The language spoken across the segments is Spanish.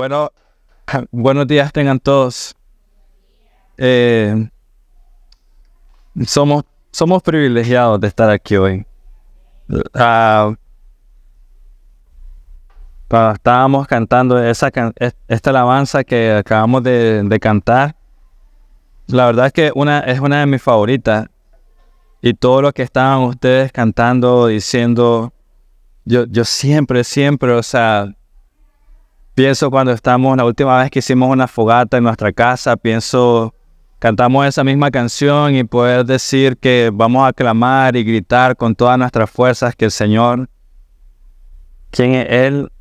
Bueno, buenos días tengan todos. Eh, somos, somos privilegiados de estar aquí hoy. Ah, estábamos cantando esa esta alabanza que acabamos de, cantar. La verdad es que una, es una de mis favoritas. Y todo lo que estaban ustedes cantando, diciendo, yo, yo siempre, siempre, o sea, Pienso cuando estamos, la última vez que hicimos una fogata en nuestra casa, pienso, cantamos esa misma canción y poder decir que vamos a clamar y gritar con todas nuestras fuerzas que el Señor, ¿quién es Él?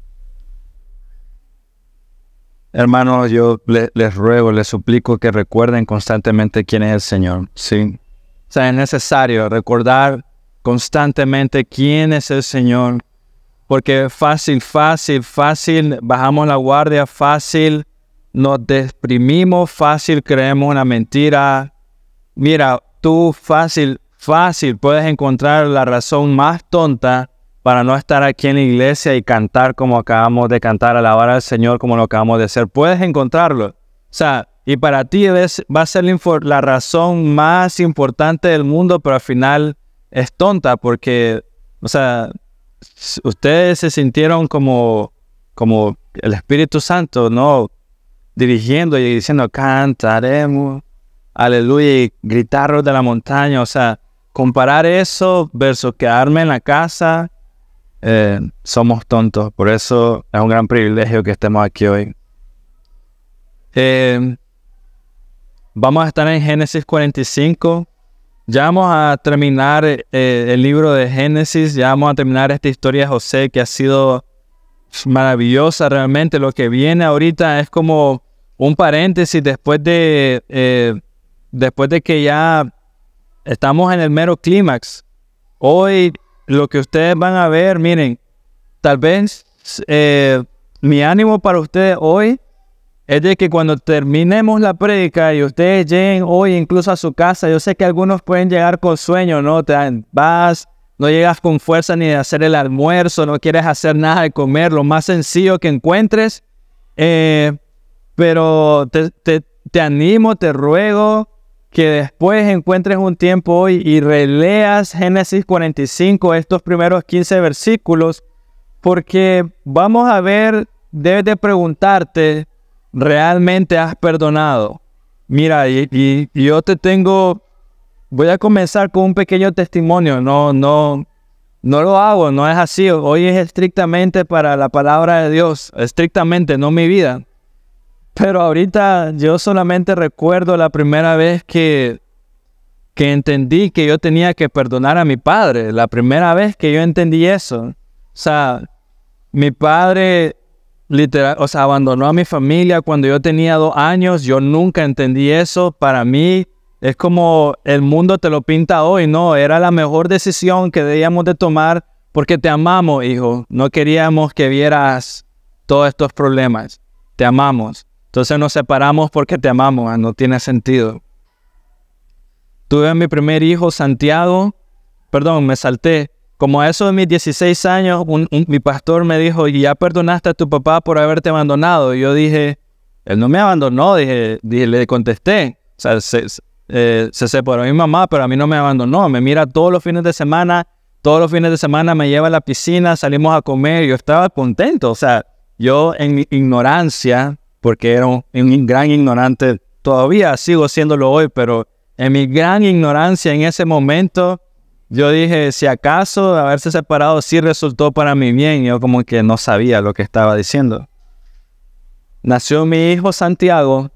Hermanos, yo les ruego, les suplico que recuerden constantemente quién es el Señor, ¿sí? O sea, es necesario recordar constantemente quién es el Señor, porque fácil, fácil, fácil, bajamos la guardia, fácil, nos deprimimos, fácil, creemos una mentira. Mira, tú fácil, fácil, puedes encontrar la razón más tonta para no estar aquí en la iglesia y cantar como acabamos de cantar, alabar al Señor como lo acabamos de hacer. Puedes encontrarlo. O sea, y para ti va a ser la razón más importante del mundo, pero al final es tonta porque, o sea, ustedes se sintieron como, como el Espíritu Santo, ¿no? Dirigiendo y diciendo, cantaremos, aleluya, y gritarlos de la montaña. O sea, comparar eso versus quedarme en la casa, eh, somos tontos. Por eso es un gran privilegio que estemos aquí hoy. Eh, vamos a estar en Génesis 45. Ya vamos a terminar eh, el libro de Génesis, ya vamos a terminar esta historia de José que ha sido maravillosa realmente. Lo que viene ahorita es como un paréntesis después de, eh, después de que ya estamos en el mero clímax. Hoy lo que ustedes van a ver, miren, tal vez eh, mi ánimo para ustedes hoy es de que cuando terminemos la prédica y ustedes lleguen hoy incluso a su casa, yo sé que algunos pueden llegar con sueño, ¿no? Te vas, no llegas con fuerza ni de hacer el almuerzo, no quieres hacer nada de comer, lo más sencillo que encuentres. Eh, pero te, te, animo, te ruego que después encuentres un tiempo hoy y releas Génesis 45, estos primeros 15 versículos, porque vamos a ver, debes de preguntarte, realmente has perdonado. Mira, y, yo te tengo, voy a comenzar con un pequeño testimonio, no, no, no lo hago, no es así, hoy es estrictamente para la palabra de Dios, estrictamente, no mi vida. Pero ahorita yo solamente recuerdo la primera vez que, que entendí que yo tenía que perdonar a mi padre, la primera vez que yo entendí eso. O sea, mi padre literal, o sea, abandonó a mi familia cuando yo tenía dos años. Yo nunca entendí eso. Para mí es como el mundo te lo pinta hoy, ¿no? Era la mejor decisión que debíamos de tomar porque te amamos, hijo. No queríamos que vieras todos estos problemas. Te amamos. Entonces nos separamos porque te amamos. Ah, no tiene sentido. Tuve a mi primer hijo, Santiago. Perdón, me salté. Como a eso de mis 16 años, mi pastor me dijo, ¿y ya perdonaste a tu papá por haberte abandonado? Y yo dije, él no me abandonó, dije, le contesté. O sea, se, eh, se separó mi mamá, pero a mí no me abandonó. Me mira todos los fines de semana, todos los fines de semana me lleva a la piscina, salimos a comer, yo estaba contento. O sea, yo en mi ignorancia, porque era un, un gran ignorante, todavía sigo siéndolo hoy, pero en mi gran ignorancia en ese momento, yo dije, si acaso haberse separado sí resultó para mi bien, yo como que no sabía lo que estaba diciendo. Nació mi hijo Santiago,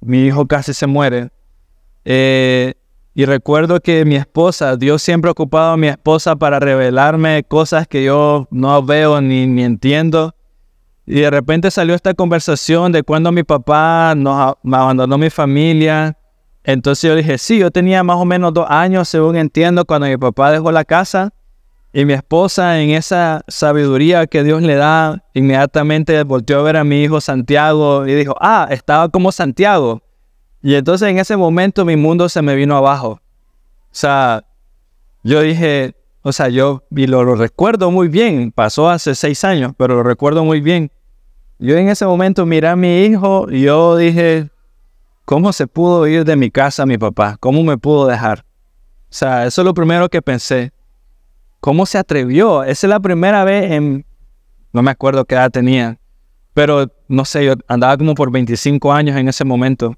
mi hijo casi se muere, eh, y recuerdo que mi esposa, Dios siempre ha ocupado a mi esposa para revelarme cosas que yo no veo ni, entiendo. Y de repente salió esta conversación de cuando mi papá nos, abandonó mi familia, entonces yo dije, sí, yo tenía más o menos dos años, según entiendo, cuando mi papá dejó la casa. Y mi esposa, en esa sabiduría que Dios le da, inmediatamente volteó a ver a mi hijo Santiago y dijo, ah, estaba como Santiago. Y entonces en ese momento mi mundo se me vino abajo. O sea, yo dije, o sea, yo, y lo, lo recuerdo muy bien, pasó hace seis años, pero lo recuerdo muy bien. yo en ese momento miré a mi hijo y yo dije, ¿cómo se pudo ir de mi casa mi papá? ¿Cómo me pudo dejar? O sea, eso es lo primero que pensé. ¿Cómo se atrevió? Esa es la primera vez en, no me acuerdo qué edad tenía, pero no sé, yo andaba como por 25 años en ese momento.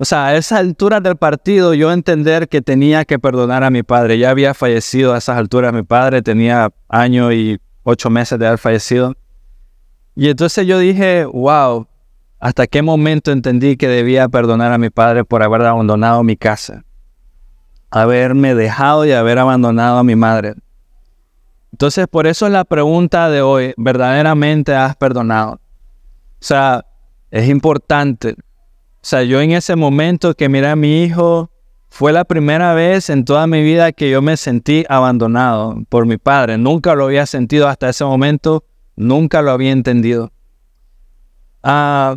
O sea, a esa altura del partido yo entender que tenía que perdonar a mi padre. Ya había fallecido a esas alturas mi padre, tenía año y ocho meses de haber fallecido. Y entonces yo dije, wow, ¿hasta qué momento entendí que debía perdonar a mi padre por haber abandonado mi casa? Haberme dejado y haber abandonado a mi madre. Entonces, por eso es la pregunta de hoy, ¿verdaderamente has perdonado? O sea, es importante. O sea, yo en ese momento que miré a mi hijo, fue la primera vez en toda mi vida que yo me sentí abandonado por mi padre. Nunca lo había sentido hasta ese momento, nunca lo había entendido. Ah,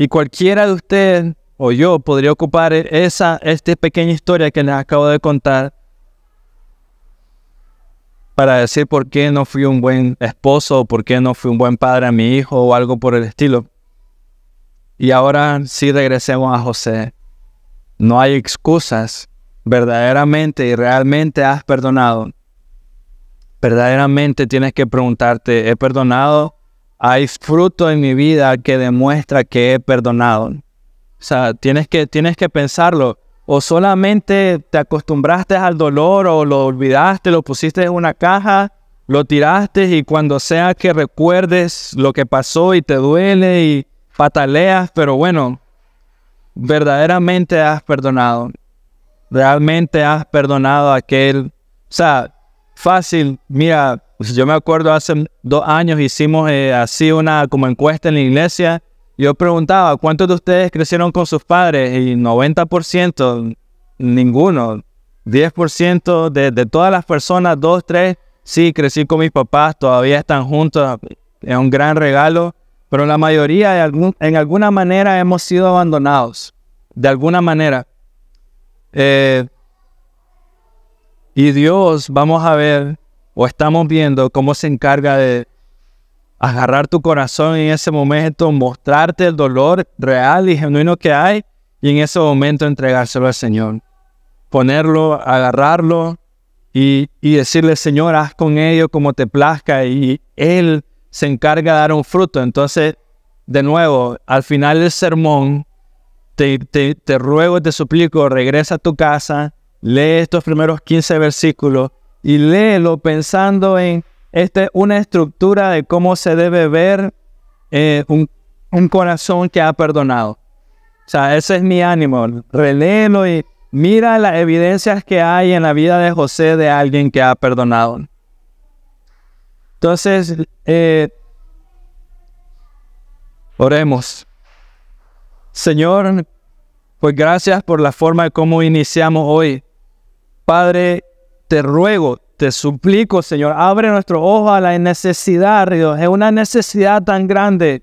y cualquiera de ustedes o yo podría ocupar esa esta pequeña historia que les acabo de contar para decir por qué no fui un buen esposo, o por qué no fui un buen padre a mi hijo o algo por el estilo. Y ahora sí regresemos a José. No hay excusas. Verdaderamente y realmente has perdonado. Verdaderamente tienes que preguntarte, ¿he perdonado? ¿Hay fruto en mi vida que demuestra que he perdonado? O sea, tienes que, tienes que pensarlo o solamente te acostumbraste al dolor o lo olvidaste, lo pusiste en una caja, lo tiraste y cuando sea que recuerdes lo que pasó y te duele y pataleas, pero bueno, verdaderamente has perdonado. Realmente has perdonado a aquel. O sea, fácil. Mira, yo me acuerdo hace dos años hicimos eh, así una como encuesta en la iglesia yo preguntaba, ¿cuántos de ustedes crecieron con sus padres? Y 90%, ninguno. 10% de, todas las personas, 2, 3, sí, crecí con mis papás, todavía están juntos, es un gran regalo, pero la mayoría en alguna manera hemos sido abandonados, de alguna manera. Eh, y Dios, vamos a ver, o estamos viendo cómo se encarga de, agarrar tu corazón en ese momento, mostrarte el dolor real y genuino que hay y en ese momento entregárselo al Señor. Ponerlo, agarrarlo y, decirle, Señor, haz con ello como te plazca y Él se encarga de dar un fruto. Entonces, de nuevo, al final del sermón, te, te, te ruego, te suplico, regresa a tu casa, lee estos primeros 15 versículos y léelo pensando en esta es una estructura de cómo se debe ver eh, un, corazón que ha perdonado. O sea, ese es mi ánimo. Reléelo y mira las evidencias que hay en la vida de José de alguien que ha perdonado. Entonces, eh, oremos. Señor, pues gracias por la forma de cómo iniciamos hoy. Padre, te ruego, te suplico, Señor, abre nuestro ojo a la necesidad, Dios. Es una necesidad tan grande,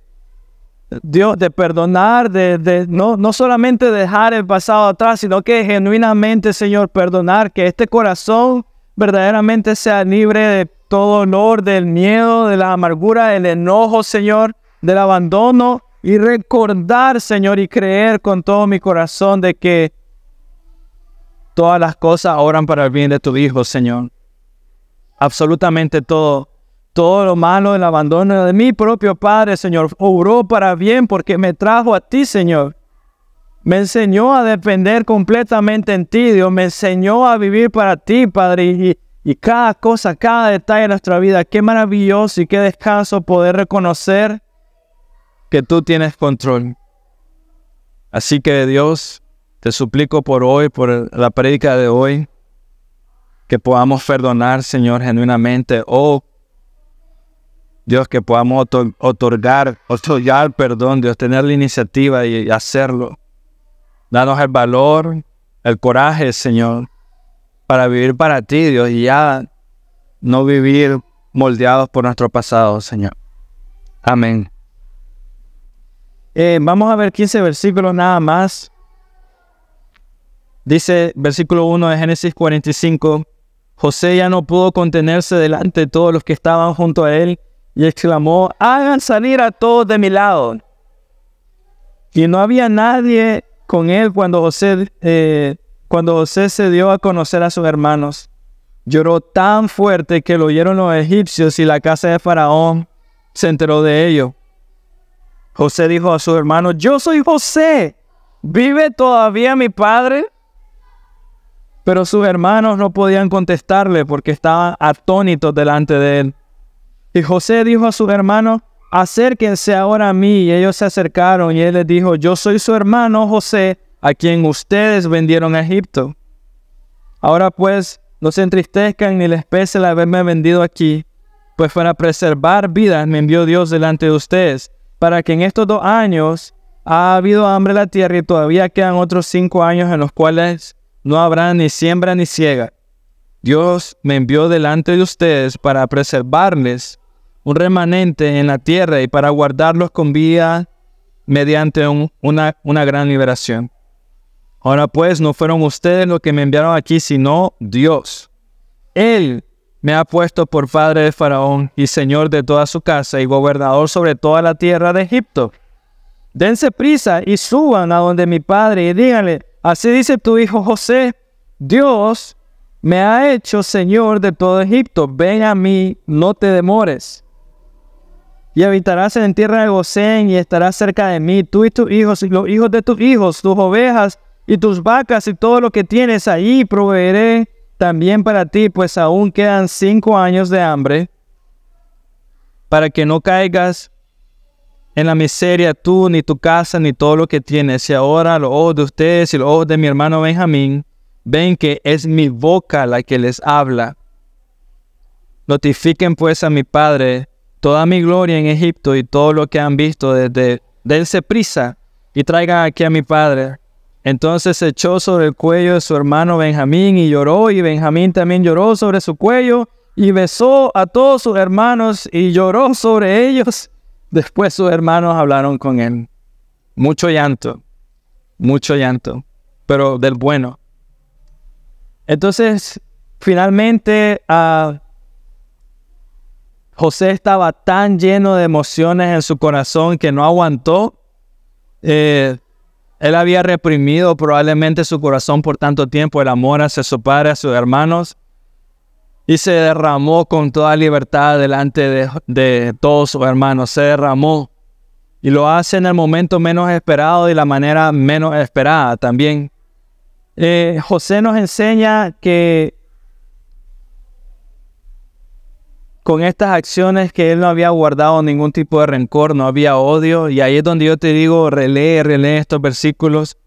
Dios, de perdonar, de, no, no solamente dejar el pasado atrás, sino que genuinamente, Señor, perdonar, que este corazón verdaderamente sea libre de todo dolor, del miedo, de la amargura, del enojo, Señor, del abandono y recordar, Señor, y creer con todo mi corazón de que todas las cosas oran para el bien de tu Hijo, Señor absolutamente todo. Todo lo malo, el abandono de mi propio Padre, Señor, obró para bien porque me trajo a ti, Señor. Me enseñó a depender completamente en ti, Dios. Me enseñó a vivir para ti, Padre. Y, y cada cosa, cada detalle de nuestra vida, qué maravilloso y qué descanso poder reconocer que tú tienes control. Así que Dios, te suplico por hoy, por la prédica de hoy, que podamos perdonar, Señor, genuinamente. Oh, Dios, que podamos otorgar, otorgar perdón, Dios, tener la iniciativa y hacerlo. Danos el valor, el coraje, Señor, para vivir para ti, Dios, y ya no vivir moldeados por nuestro pasado, Señor. Amén. Eh, vamos a ver 15 versículos nada más. Dice versículo 1 de Génesis 45. José ya no pudo contenerse delante de todos los que estaban junto a él y exclamó, hagan salir a todos de mi lado. Y no había nadie con él cuando José, eh, cuando José se dio a conocer a sus hermanos. Lloró tan fuerte que lo oyeron los egipcios y la casa de Faraón se enteró de ello. José dijo a sus hermanos, yo soy José, ¿vive todavía mi padre? Pero sus hermanos no podían contestarle porque estaban atónitos delante de él. Y José dijo a sus hermanos, acérquense ahora a mí. Y ellos se acercaron y él les dijo, yo soy su hermano José, a quien ustedes vendieron a Egipto. Ahora pues, no se entristezcan ni les pese el haberme vendido aquí, pues para preservar vidas me envió Dios delante de ustedes, para que en estos dos años ha habido hambre en la tierra y todavía quedan otros cinco años en los cuales no habrá ni siembra ni ciega. Dios me envió delante de ustedes para preservarles un remanente en la tierra y para guardarlos con vida mediante una, una gran liberación. Ahora pues no fueron ustedes los que me enviaron aquí, sino Dios. Él me ha puesto por padre de Faraón y señor de toda su casa y gobernador sobre toda la tierra de Egipto. Dense prisa y suban a donde mi padre y díganle, así dice tu hijo José, Dios me ha hecho señor de todo Egipto, ven a mí, no te demores. Y habitarás en tierra de Gosén y estarás cerca de mí, tú y tus hijos y los hijos de tus hijos, tus ovejas y tus vacas y todo lo que tienes ahí proveeré también para ti, pues aún quedan cinco años de hambre, para que no caigas en la miseria tú, ni tu casa, ni todo lo que tienes. Y ahora los ojos de ustedes y los ojos de mi hermano Benjamín ven que es mi boca la que les habla. Notifiquen pues a mi padre toda mi gloria en Egipto y todo lo que han visto desde dense prisa y traigan aquí a mi padre. Entonces se echó sobre el cuello de su hermano Benjamín y lloró, y Benjamín también lloró sobre su cuello y besó a todos sus hermanos y lloró sobre ellos. Después sus hermanos hablaron con él. Mucho llanto, mucho llanto, pero del bueno. Entonces, finalmente, a José estaba tan lleno de emociones en su corazón que no aguantó. Eh, él había reprimido probablemente su corazón por tanto tiempo, el amor hacia su padre, a sus hermanos, y se derramó con toda libertad delante de, todos sus hermanos. Se derramó y lo hace en el momento menos esperado y la manera menos esperada también. Eh, José nos enseña que con estas acciones que él no había guardado ningún tipo de rencor, no había odio. Y ahí es donde yo te digo, relee, relee estos versículos.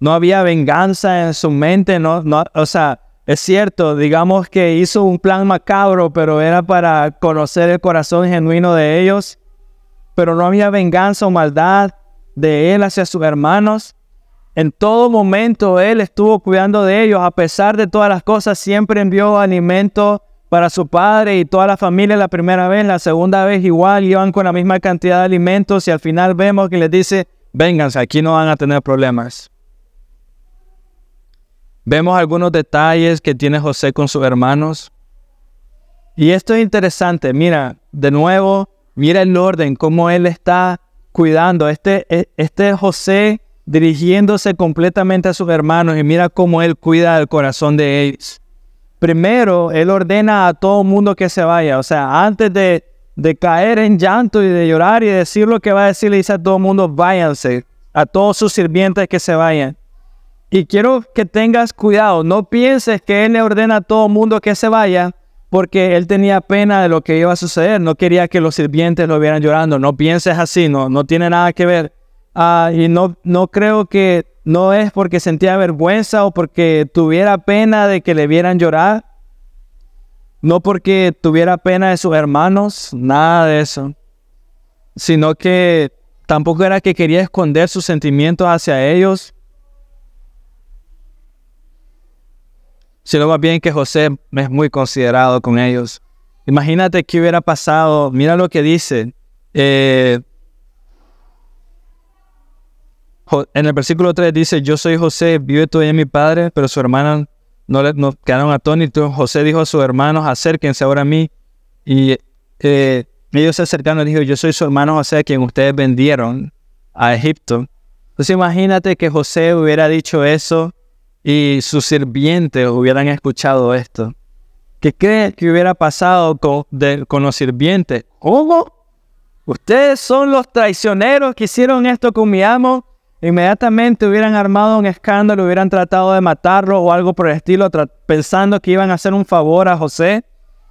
No había venganza en su mente, no, no, o sea, es cierto, digamos que hizo un plan macabro, pero era para conocer el corazón genuino de ellos. Pero no había venganza o maldad de él hacia sus hermanos. En todo momento él estuvo cuidando de ellos, a pesar de todas las cosas, siempre envió alimento para su padre y toda la familia la primera vez, la segunda vez igual iban con la misma cantidad de alimentos y al final vemos que les dice, vénganse, aquí no van a tener problemas. Vemos algunos detalles que tiene José con sus hermanos. Y esto es interesante, mira, de nuevo, mira el orden, cómo él está cuidando. Este, e, este José dirigiéndose completamente a sus hermanos y mira cómo él cuida el corazón de ellos primero Él ordena a todo mundo que se vaya. O sea, antes de, caer en llanto y de llorar y decir lo que va a decir, le dice a todo mundo, váyanse, a todos sus sirvientes que se vayan. Y quiero que tengas cuidado, no pienses que Él le ordena a todo mundo que se vaya porque Él tenía pena de lo que iba a suceder, no quería que los sirvientes lo vieran llorando, no pienses así, no, no tiene nada que ver. Ah, y no, no creo que no es porque sentía vergüenza o porque tuviera pena de que le vieran llorar, no porque tuviera pena de sus hermanos, nada de eso, sino que tampoco era que quería esconder sus sentimientos hacia ellos, sino más bien que José es muy considerado con ellos. Imagínate qué hubiera pasado, mira lo que dice, eh, en el versículo 3 dice, yo soy José, vive todavía mi padre, pero su hermana no, le, no quedaron atónitos. José dijo a sus hermanos, acérquense ahora a mí. Y eh, ellos se acercaron y dijo, yo soy su hermano José, quien ustedes vendieron a Egipto. Entonces imagínate que José hubiera dicho eso y sus sirvientes hubieran escuchado esto. ¿Qué crees que hubiera pasado con, con los sirvientes? ¿Cómo? Ustedes son los traicioneros que hicieron esto con mi amo. Inmediatamente hubieran armado un escándalo, hubieran tratado de matarlo o algo por el estilo, pensando que iban a hacer un favor a José,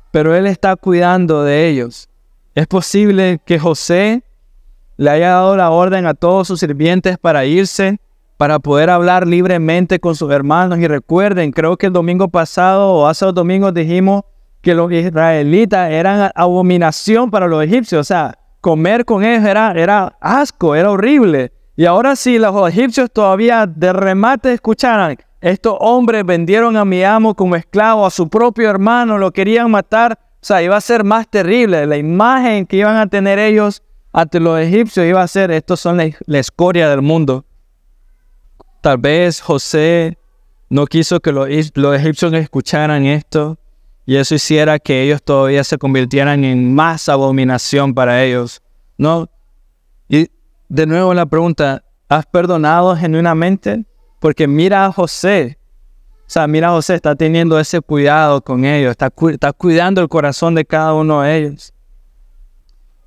pero él está cuidando de ellos. Es posible que José le haya dado la orden a todos sus sirvientes para irse, para poder hablar libremente con sus hermanos. Y recuerden, creo que el domingo pasado o hace dos domingos dijimos que los israelitas eran abominación para los egipcios. O sea, comer con ellos era, era asco, era horrible. Y ahora sí, los egipcios todavía de remate escucharan, estos hombres vendieron a mi amo como esclavo, a su propio hermano, lo querían matar. O sea, iba a ser más terrible. La imagen que iban a tener ellos ante los egipcios iba a ser, estos son la, escoria del mundo. Tal vez José no quiso que los, los egipcios escucharan esto y eso hiciera que ellos todavía se convirtieran en más abominación para ellos. No. Y de nuevo la pregunta, ¿has perdonado genuinamente? Porque mira a José. O sea, mira a José, está teniendo ese cuidado con ellos, está, está cuidando el corazón de cada uno de ellos.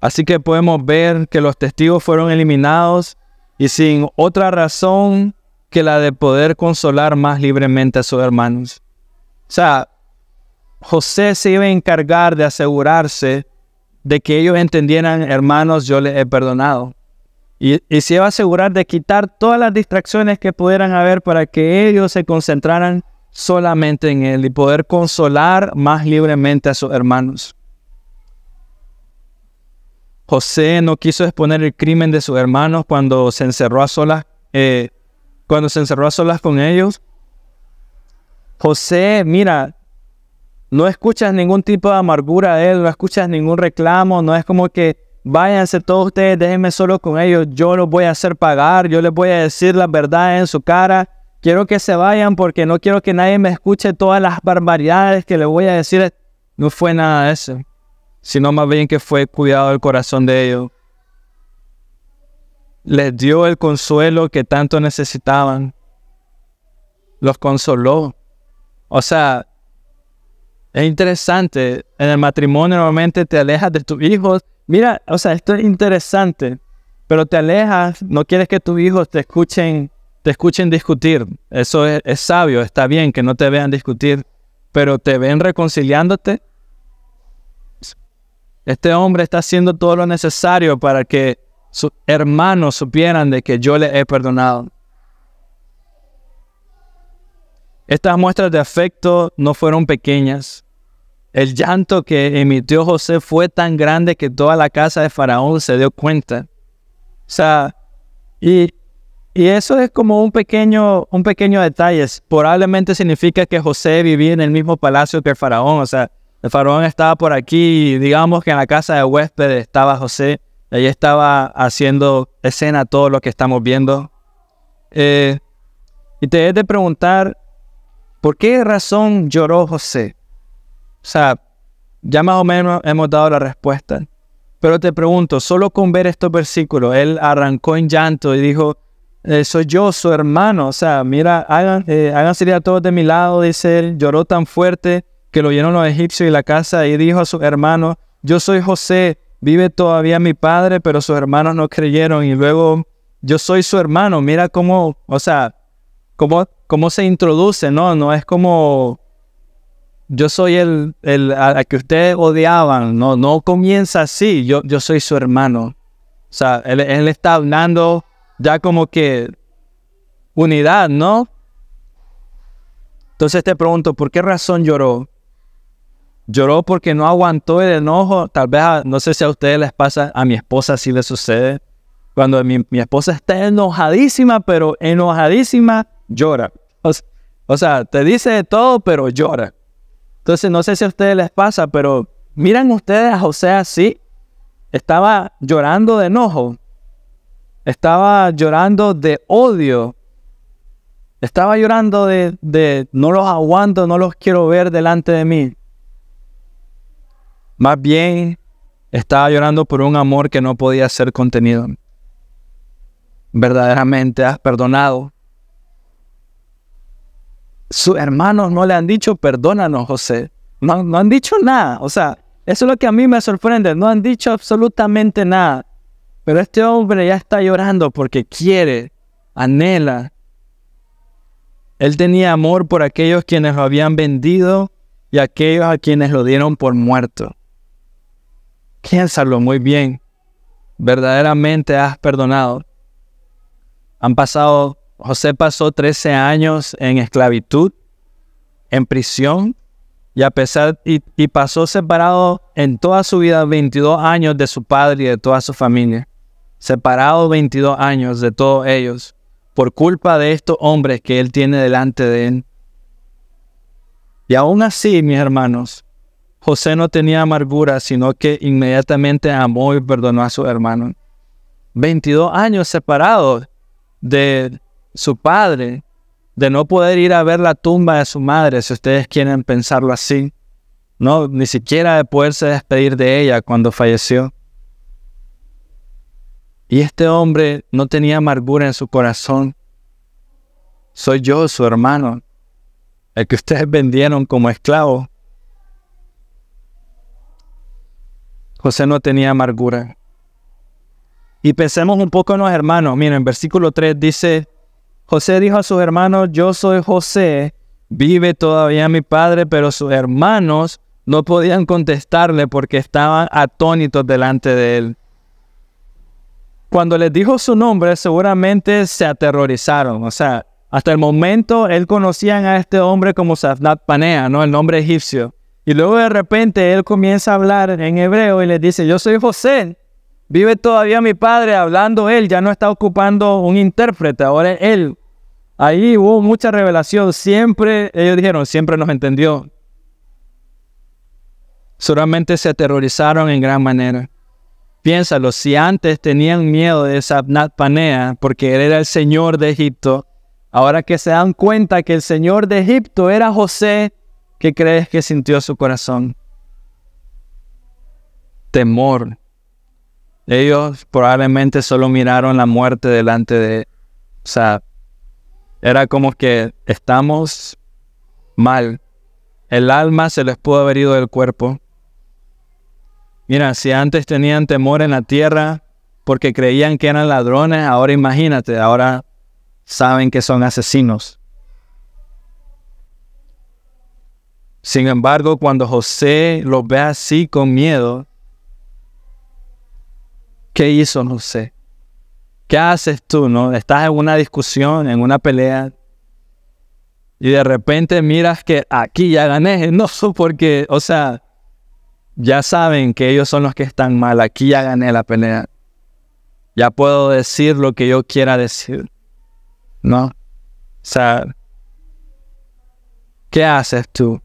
Así que podemos ver que los testigos fueron eliminados y sin otra razón que la de poder consolar más libremente a sus hermanos. O sea, José se iba a encargar de asegurarse de que ellos entendieran, hermanos, yo les he perdonado. Y, se iba a asegurar de quitar todas las distracciones que pudieran haber para que ellos se concentraran solamente en Él y poder consolar más libremente a sus hermanos. José no quiso exponer el crimen de sus hermanos cuando se encerró a solas, eh, cuando se encerró a solas con ellos. José, mira, no escuchas ningún tipo de amargura de él, no escuchas ningún reclamo, no es como que váyanse todos ustedes, déjenme solo con ellos, yo los voy a hacer pagar, yo les voy a decir la verdad en su cara, quiero que se vayan porque no quiero que nadie me escuche todas las barbaridades que les voy a decir. No fue nada de eso, sino más bien que fue cuidado el corazón de ellos. Les dio el consuelo que tanto necesitaban. Los consoló. O sea, es interesante. En el matrimonio normalmente te alejas de tus hijos. Mira, o sea, esto es interesante. Pero te alejas, no quieres que tus hijos te escuchen, te escuchen discutir. Eso es, es sabio, está bien que no te vean discutir, pero te ven reconciliándote. Este hombre está haciendo todo lo necesario para que sus hermanos supieran de que yo le he perdonado. Estas muestras de afecto no fueron pequeñas. El llanto que emitió José fue tan grande que toda la casa de Faraón se dio cuenta. O sea, y, eso es como un pequeño, un pequeño detalle. Probablemente significa que José vivía en el mismo palacio que el Faraón. O sea, el Faraón estaba por aquí, digamos que en la casa de huéspedes estaba José. Allí estaba haciendo escena todo lo que estamos viendo. Eh, y te he de preguntar, ¿Por qué razón lloró José? O sea, ya más o menos hemos dado la respuesta. Pero te pregunto, solo con ver estos versículos, él arrancó en llanto y dijo, eh, soy yo, su hermano. O sea, mira, hagan, eh, háganse a todos de mi lado, dice él. Lloró tan fuerte que lo llenaron los egipcios y la casa y dijo a sus hermanos, yo soy José, vive todavía mi padre, pero sus hermanos no creyeron. Y luego, yo soy su hermano, mira cómo, o sea, cómo cómo se introduce, ¿no? No es como yo soy el, el a, que ustedes odiaban, no, no comienza así, yo, yo soy su hermano. O sea, él, él está hablando ya como que unidad, ¿no? Entonces te pregunto, ¿por qué razón lloró? Lloró porque no aguantó el enojo. Tal vez, no sé si a ustedes les pasa, a mi esposa sí le sucede. Cuando mi, mi esposa está enojadísima, pero enojadísima, llora. O, sea, te dice todo, pero llora. Entonces, no sé si a ustedes les pasa, pero miran ustedes a José así. Estaba llorando de enojo. Estaba llorando de odio. Estaba llorando de, de no los aguanto, no los quiero ver delante de mí. Más bien estaba llorando por un amor que no podía ser contenido. Verdaderamente has perdonado. Sus hermanos no le han dicho perdónanos, José. No, no han dicho nada. O sea, eso es lo que a mí me sorprende. No han dicho absolutamente nada. Pero este hombre ya está llorando porque quiere, anhela. Él tenía amor por aquellos quienes lo habían vendido y aquellos a quienes lo dieron por muerto. Piénsalo muy bien. Verdaderamente has perdonado. Han pasado, José pasó 13 años en esclavitud, en prisión, y a pesar, y, y pasó separado en toda su vida 22 años de su padre y de toda su familia. Separado 22 años de todos ellos, por culpa de estos hombres que él tiene delante de él. Y aún así, mis hermanos, José no tenía amargura, sino que inmediatamente amó y perdonó a su hermano. 22 años separados de su padre, de no poder ir a ver la tumba de su madre, si ustedes quieren pensarlo así. No, ni siquiera de poderse despedir de ella cuando falleció. Y este hombre no tenía amargura en su corazón. Soy yo, su hermano, el que ustedes vendieron como esclavo. José no tenía amargura. Y pensemos un poco en los hermanos. Miren, versículo 3 dice, José dijo a sus hermanos, yo soy José, vive todavía mi padre, pero sus hermanos no podían contestarle porque estaban atónitos delante de él. Cuando les dijo su nombre, seguramente se aterrorizaron. O sea, hasta el momento él conocían a este hombre como Safnat Panea, ¿no? El nombre egipcio. Y luego de repente él comienza a hablar en hebreo y les dice, yo soy José, vive todavía mi padre hablando él, ya no está ocupando un intérprete, ahora es él. Ahí hubo mucha revelación, siempre, ellos dijeron, siempre nos entendió. Solamente se aterrorizaron en gran manera. Piénsalo, si antes tenían miedo de Sabnat Panea porque él era el señor de Egipto, ahora que se dan cuenta que el señor de Egipto era José, ¿Qué crees que sintió su corazón? Temor. Ellos probablemente solo miraron la muerte delante de... O sea, era como que estamos mal. El alma se les pudo haber ido del cuerpo. Mira, si antes tenían temor en la tierra porque creían que eran ladrones, ahora imagínate, ahora saben que son asesinos. Sin embargo, cuando José lo ve así con miedo, ¿qué hizo José? ¿Qué haces tú, no? Estás en una discusión, en una pelea, y de repente miras que aquí ya gané. No, porque, o sea, ya saben que ellos son los que están mal. Aquí ya gané la pelea. Ya puedo decir lo que yo quiera decir. ¿No? O sea, ¿qué haces tú?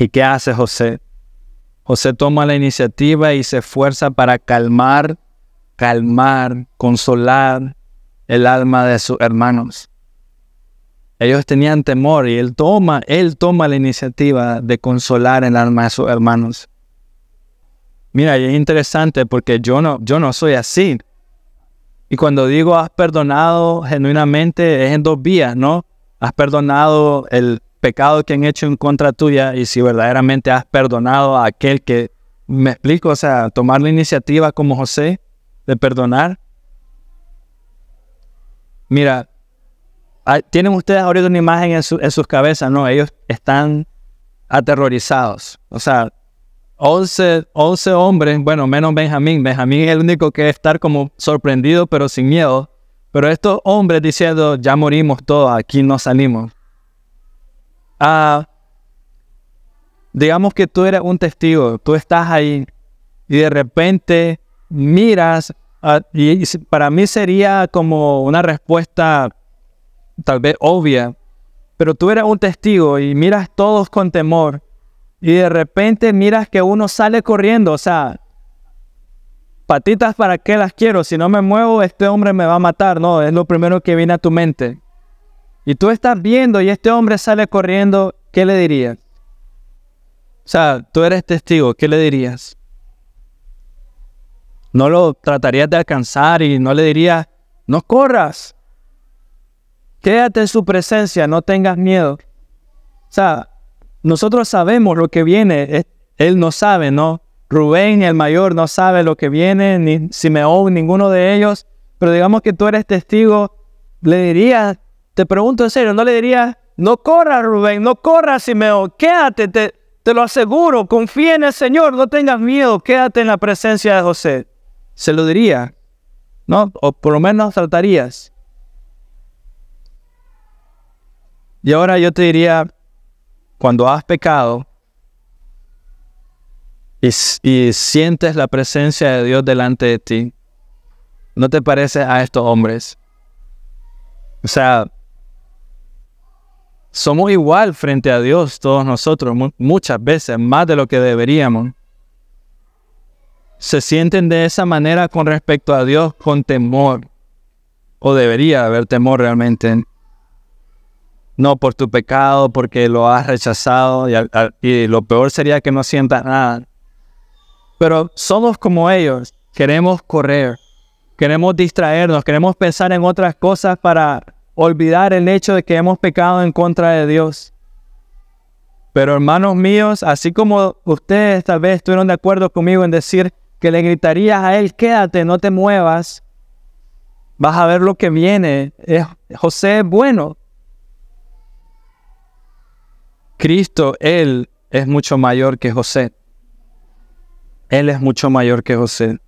¿Y qué hace José? José toma la iniciativa y se esfuerza para calmar, calmar, consolar el alma de sus hermanos. Ellos tenían temor y él toma, él toma la iniciativa de consolar el alma de sus hermanos. Mira, y es interesante porque yo no, yo no soy así. Y cuando digo has perdonado genuinamente es en dos vías, ¿no? Has perdonado el pecado que han hecho en contra tuya y si verdaderamente has perdonado a aquel que, me explico, o sea, tomar la iniciativa como José de perdonar. Mira, tienen ustedes ahorita una imagen en, sus cabezas, ¿no? Ellos están aterrorizados. O sea, 11, 11 hombres, bueno, menos Benjamín. Benjamín es el único que estar como sorprendido, pero sin miedo. Pero estos hombres diciendo, ya morimos todos, aquí no salimos. Ah, digamos que tú eres un testigo, tú estás ahí y de repente miras, ah, y para mí sería como una respuesta tal vez obvia, pero tú eres un testigo y miras todos con temor y de repente miras que uno sale corriendo, o sea, patitas para qué las quiero, si no me muevo este hombre me va a matar, no, es lo primero que viene a tu mente. Y tú estás viendo y este hombre sale corriendo, ¿qué le dirías? O sea, tú eres testigo, ¿qué le dirías? No lo tratarías de alcanzar y no le dirías, no corras. Quédate en su presencia, no tengas miedo. O sea, nosotros sabemos lo que viene. Él no sabe, ¿no? Rubén, el mayor, no sabe lo que viene, ni Simeón, ninguno de ellos. Pero digamos que tú eres testigo, le dirías, te pregunto en serio, no le dirías, no corras, Rubén, no corras, Simeón, quédate, te, te lo aseguro, confía en el Señor, no tengas miedo, quédate en la presencia de José. Se lo diría, ¿no? O por lo menos tratarías. Y ahora yo te diría, cuando has pecado y, y, sientes la presencia de Dios delante de ti, ¿no te pareces a estos hombres? O sea, somos igual frente a Dios todos nosotros, muchas veces, más de lo que deberíamos. Se sienten de esa manera con respecto a Dios con temor, o debería haber temor realmente. No por tu pecado, porque lo has rechazado, y, lo peor sería que no sientas nada. Pero somos como ellos, queremos correr, queremos distraernos, queremos pensar en otras cosas para olvidar el hecho de que hemos pecado en contra de Dios. Pero hermanos míos, así como ustedes tal vez estuvieron de acuerdo conmigo en decir que le gritarías a él, quédate, no te muevas, vas a ver lo que viene. José es bueno. Cristo, Él es mucho mayor que José. Él es mucho mayor que José.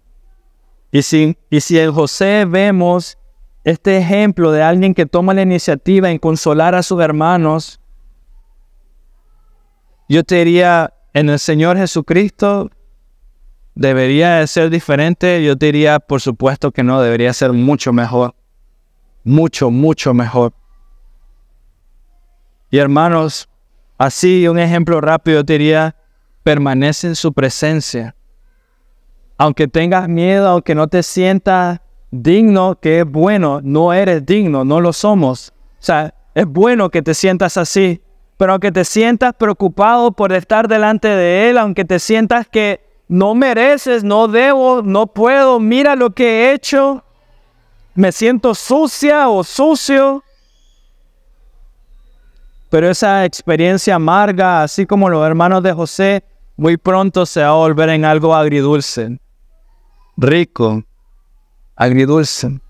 Y si, y si en José vemos este ejemplo de alguien que toma la iniciativa en consolar a sus hermanos, yo te diría, en el Señor Jesucristo debería ser diferente. Yo te diría, por supuesto que no, debería ser mucho mejor. Mucho, mucho mejor. Y hermanos, así un ejemplo rápido, yo te diría, permanece en su presencia. Aunque tengas miedo, aunque no te sientas digno, que es bueno, no eres digno, no lo somos. O sea, es bueno que te sientas así, pero aunque te sientas preocupado por estar delante de Él, aunque te sientas que no mereces, no debo, no puedo, mira lo que he hecho, me siento sucia o sucio. Pero esa experiencia amarga, así como los hermanos de José, muy pronto se va a volver en algo agridulce, rico, agridulce.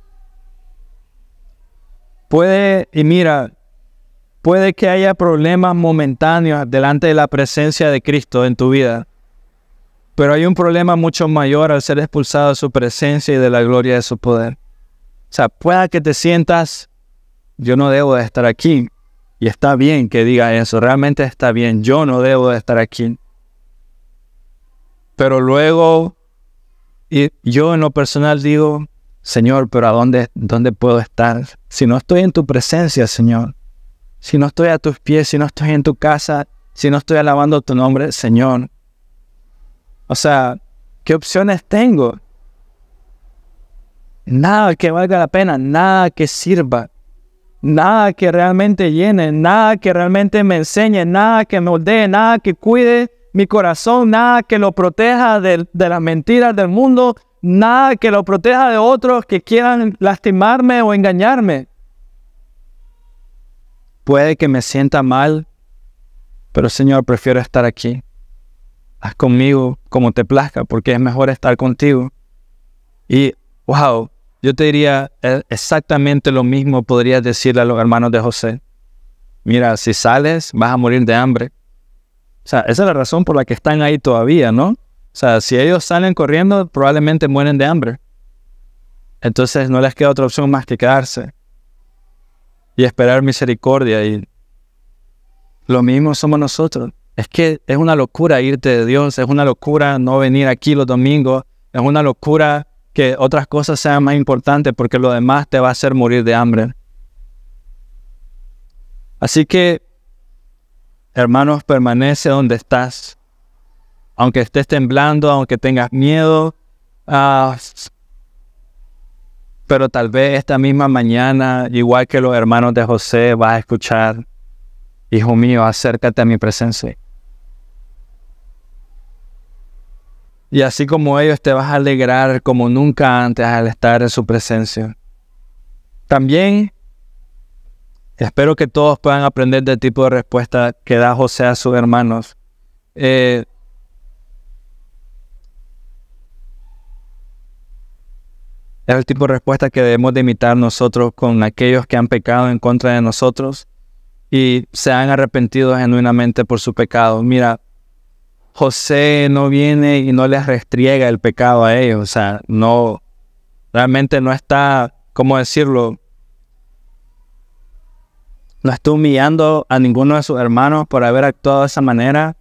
Puede, y mira, puede que haya problemas momentáneos delante de la presencia de Cristo en tu vida, pero hay un problema mucho mayor al ser expulsado de su presencia y de la gloria de su poder. O sea, pueda que te sientas, yo no debo de estar aquí. Y está bien que diga eso, realmente está bien, yo no debo de estar aquí. Pero luego, y yo en lo personal digo, Señor, pero ¿a dónde, dónde puedo estar? Si no estoy en tu presencia, Señor. Si no estoy a tus pies, si no estoy en tu casa, si no estoy alabando tu nombre, Señor. O sea, ¿qué opciones tengo? Nada que valga la pena, nada que sirva, nada que realmente llene, nada que realmente me enseñe, nada que me moldee, nada que cuide mi corazón, nada que lo proteja de, de las mentiras del mundo, nada que lo proteja de otros que quieran lastimarme o engañarme. Puede que me sienta mal, pero Señor, prefiero estar aquí. Haz conmigo como te plazca, porque es mejor estar contigo. Y, wow, yo te diría eh, exactamente lo mismo podrías decirle a los hermanos de José. Mira, si sales, vas a morir de hambre. O sea, esa es la razón por la que están ahí todavía, ¿no? O sea, si ellos salen corriendo, probablemente mueren de hambre. Entonces no les queda otra opción más que quedarse y esperar misericordia. Y lo mismo somos nosotros. Es que es una locura irte de Dios, es una locura no venir aquí los domingos, es una locura que otras cosas sean más importantes porque lo demás te va a hacer morir de hambre. Así que, hermanos, permanece donde estás aunque estés temblando, aunque tengas miedo, ah, pero tal vez esta misma mañana, igual que los hermanos de José, vas a escuchar, Hijo mío, acércate a mi presencia. Y así como ellos te vas a alegrar como nunca antes al estar en su presencia. También espero que todos puedan aprender del tipo de respuesta que da José a sus hermanos. Eh, es el tipo de respuesta que debemos de imitar nosotros con aquellos que han pecado en contra de nosotros y se han arrepentido genuinamente por su pecado. Mira, José no viene y no les restriega el pecado a ellos, o sea, no, realmente no está, ¿cómo decirlo? No está humillando a ninguno de sus hermanos por haber actuado de esa manera.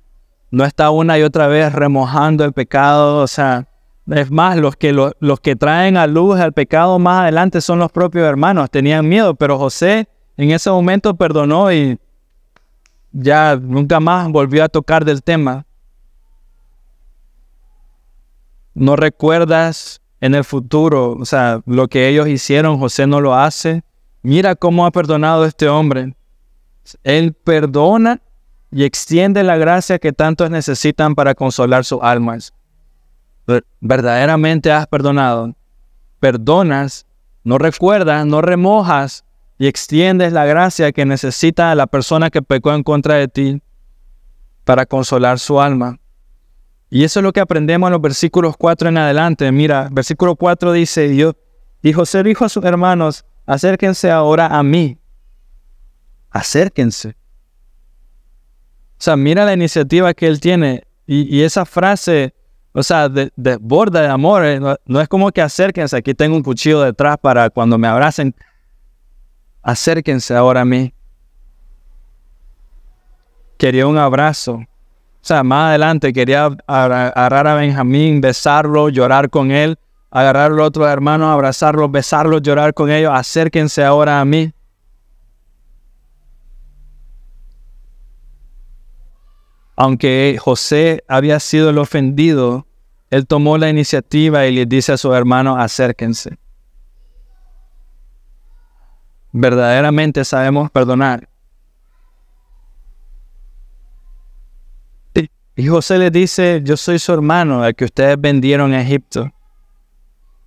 No está una y otra vez remojando el pecado. O sea, es más, los que, los que traen a luz el pecado más adelante son los propios hermanos. Tenían miedo, pero José en ese momento perdonó y ya nunca más volvió a tocar del tema. No recuerdas en el futuro, o sea, lo que ellos hicieron, José no lo hace. Mira cómo ha perdonado este hombre. Él perdona y extiende la gracia que tantos necesitan para consolar sus almas. Verdaderamente has perdonado. Perdonas, no recuerdas, no remojas y extiendes la gracia que necesita la persona que pecó en contra de ti para consolar su alma. Y eso es lo que aprendemos en los versículos 4 en adelante. Mira, versículo 4 dice, yo, y José dijo a sus hermanos, acérquense ahora a mí. Acérquense. O sea, mira la iniciativa que él tiene. Y, esa frase, o sea, desborda de, amor. Eh, no, es como que acérquense, aquí tengo un cuchillo detrás para cuando me abracen. Acérquense ahora a mí. Quería un abrazo. O sea, más adelante quería agarrar a Benjamín, besarlo, llorar con él agarrar a los otros hermanos, abrazarlos, besarlos, llorar con ellos, acérquense ahora a mí. Aunque José había sido el ofendido, él tomó la iniciativa y le dice a sus hermanos, acérquense. Verdaderamente sabemos perdonar. Y José le dice, yo soy su hermano, el que ustedes vendieron a Egipto.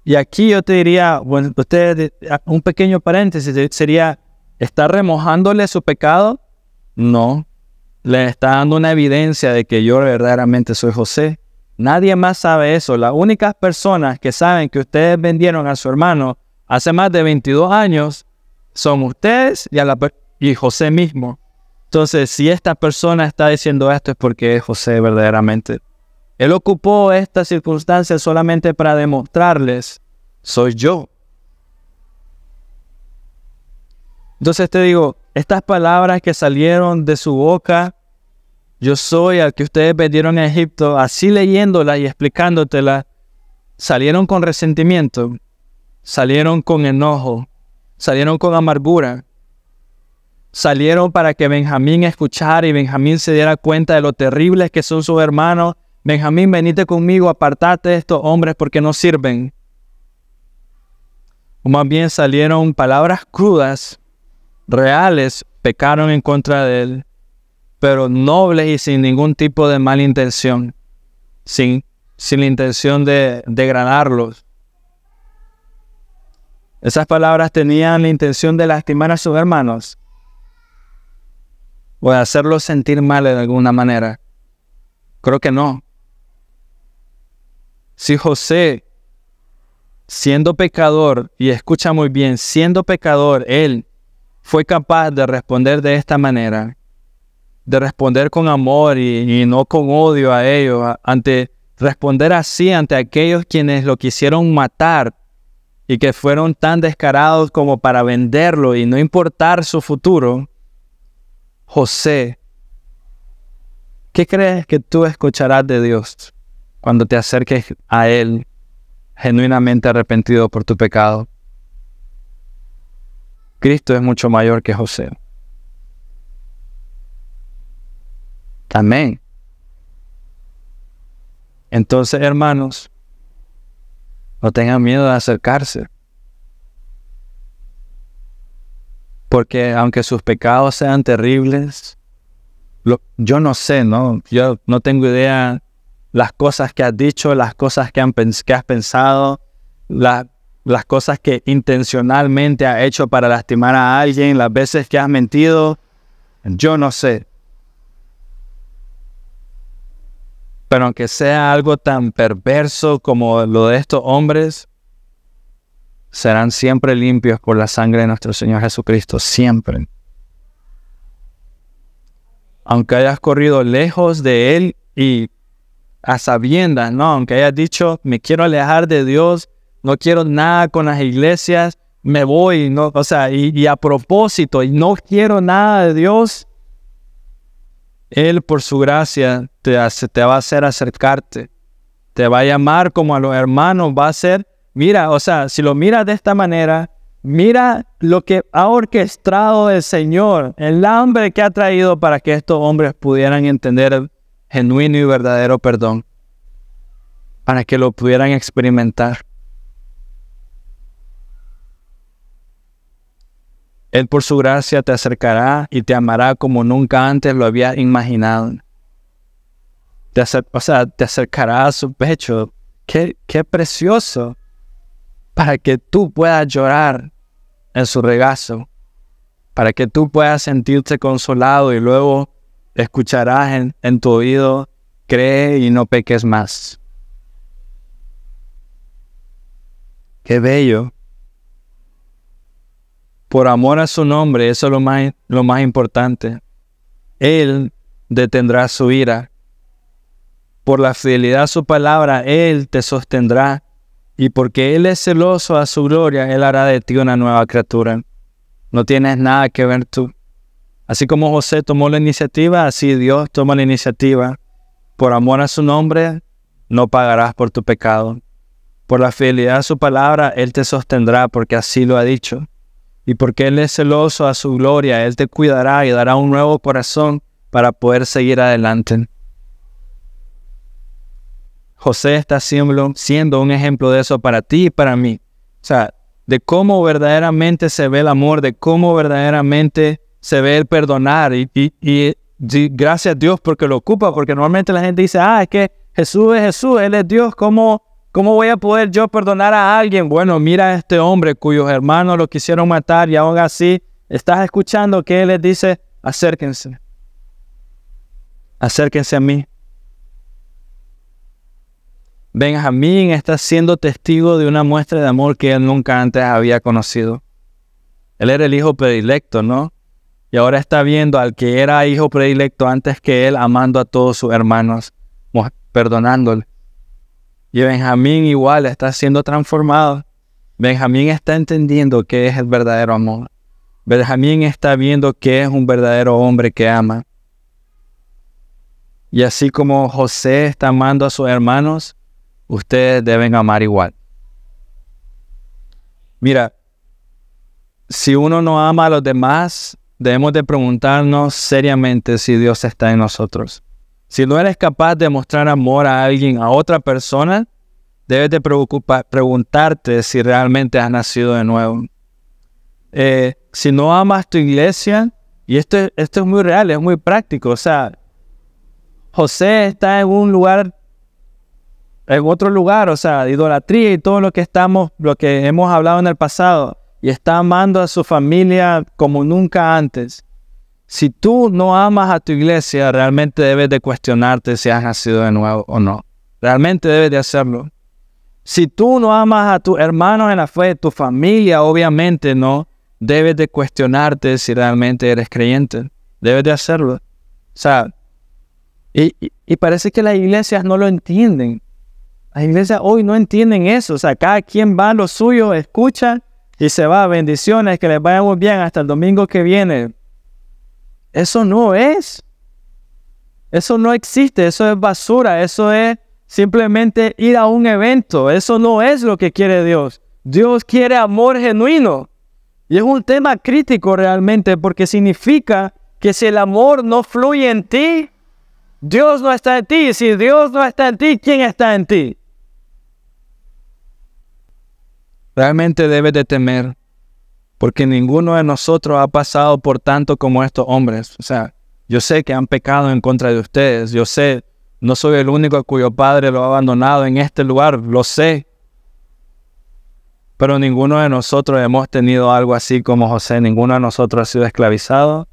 Y aquí yo te diría, bueno, usted, un pequeño paréntesis, sería, ¿está remojándole su pecado? No, le está dando una evidencia de que yo verdaderamente soy José. Nadie más sabe eso. Las únicas personas que saben que ustedes vendieron a su hermano hace más de 22 años son ustedes y, y José mismo. Entonces, si esta persona está diciendo esto es porque es José verdaderamente. Él ocupó esta circunstancia solamente para demostrarles, soy yo. Entonces te digo, estas palabras que salieron de su boca, yo soy al que ustedes vendieron a Egipto, así leyéndolas y explicándotelas, salieron con resentimiento, salieron con enojo, salieron con amargura, salieron para que Benjamín escuchara y Benjamín se diera cuenta de lo terribles que son sus hermanos Benjamín, venite conmigo, apartate de estos hombres porque no sirven. O más bien salieron palabras crudas, reales, pecaron en contra de él, pero nobles y sin ningún tipo de mala intención, sin, sin la intención de degranarlos. Esas palabras tenían la intención de lastimar a sus hermanos o de hacerlos sentir mal de alguna manera. Creo que no. Si José, siendo pecador, y escucha muy bien, siendo pecador, él fue capaz de responder de esta manera, de responder con amor y, no con odio a ellos, ante responder así ante aquellos quienes lo quisieron matar y que fueron tan descarados como para venderlo y no importar su futuro, José, ¿qué crees que tú escucharás de Dios? cuando te acerques a Él genuinamente arrepentido por tu pecado. Cristo es mucho mayor que José. Amén. Entonces, hermanos, no tengan miedo de acercarse. Porque aunque sus pecados sean terribles, yo no sé, ¿no? Yo no tengo idea las cosas que has dicho, las cosas que, has pensado, las cosas que intencionalmente has hecho para lastimar a alguien, las veces que has mentido, yo no sé. Pero aunque sea algo tan perverso como lo de estos hombres, serán siempre limpios por la sangre de nuestro Señor Jesucristo, siempre. Aunque hayas corrido lejos de Él y a sabiendas, ¿no? Aunque hayas dicho, me quiero alejar de Dios, no quiero nada con las iglesias, me voy, no, o sea, y, a propósito, y no quiero nada de Dios, Él por su gracia te, hace, te va a hacer acercarte, te va a llamar como a los hermanos, va a ser, mira, o sea, si lo miras de esta manera, mira lo que ha orquestado el Señor, el hambre que ha traído para que estos hombres pudieran entender genuino y verdadero perdón, para que lo pudieran experimentar. Él por su gracia te acercará y te amará como nunca antes lo había imaginado. Te o sea, te acercará a su pecho. Qué, qué precioso para que tú puedas llorar en su regazo, para que tú puedas sentirte consolado y luego escucharás en, en tu oído, cree y no peques más. Qué bello por amor a su nombre, eso es lo más, lo más importante. Él detendrá su ira. Por la fidelidad a su palabra, Él te sostendrá. Y porque Él es celoso a su gloria, Él hará de ti una nueva criatura. No tienes nada que ver tú. Así como José tomó la iniciativa, así Dios toma la iniciativa. Por amor a su nombre, no pagarás por tu pecado. Por la fidelidad a su palabra, Él te sostendrá porque así lo ha dicho. Y porque Él es celoso a su gloria, Él te cuidará y dará un nuevo corazón para poder seguir adelante. José está siendo, siendo un ejemplo de eso para ti y para mí. O sea, de cómo verdaderamente se ve el amor, de cómo verdaderamente se ve el perdonar. Y, y, gracias a Dios porque lo ocupa, porque normalmente la gente dice, ah, es que Jesús es Jesús, Él es Dios, ¿cómo, ¿Cómo voy a poder yo perdonar a alguien? Bueno, mira a este hombre cuyos hermanos lo quisieron matar y aún así estás escuchando que él les dice, acérquense, acérquense a mí. Benjamín está siendo testigo de una muestra de amor que él nunca antes había conocido. Él era el hijo predilecto, ¿no? Y ahora está viendo al que era hijo predilecto antes que él, amando a todos sus hermanos, perdonándole. Y Benjamín igual está siendo transformado. Benjamín está entendiendo qué es el verdadero amor. Benjamín está viendo qué es un verdadero hombre que ama. Y así como José está amando a sus hermanos, ustedes deben amar igual. Mira, si uno no ama a los demás, debemos de preguntarnos seriamente si Dios está en nosotros. Si no eres capaz de mostrar amor a alguien, a otra persona, debes de preguntarte si realmente has nacido de nuevo. Eh, si no amas tu iglesia, y esto, esto es muy real, es muy práctico, o sea, José está en un lugar, en otro lugar, o sea, idolatría y todo lo que estamos, lo que hemos hablado en el pasado, y está amando a su familia como nunca antes. Si tú no amas a tu iglesia, realmente debes de cuestionarte si has nacido de nuevo o no. Realmente debes de hacerlo. Si tú no amas a tus hermanos en la fe, tu familia, obviamente no, debes de cuestionarte si realmente eres creyente. Debes de hacerlo. O sea, y, y parece que las iglesias no lo entienden. Las iglesias hoy no entienden eso. O sea, cada quien va a lo suyo, escucha y se va. Bendiciones, que les vaya muy bien hasta el domingo que viene. Eso no es. Eso no existe, eso es basura, eso es simplemente ir a un evento. Eso no es lo que quiere Dios. Dios quiere amor genuino. Y es un tema crítico realmente porque significa que si el amor no fluye en ti, Dios no está en ti. Si Dios no está en ti, ¿quién está en ti? Realmente debes de temer porque ninguno de nosotros ha pasado por tanto como estos hombres. O sea, yo sé que han pecado en contra de ustedes, yo sé, no soy el único cuyo padre lo ha abandonado en este lugar, lo sé. Pero ninguno de nosotros hemos tenido algo así como José, ninguno de nosotros ha sido esclavizado,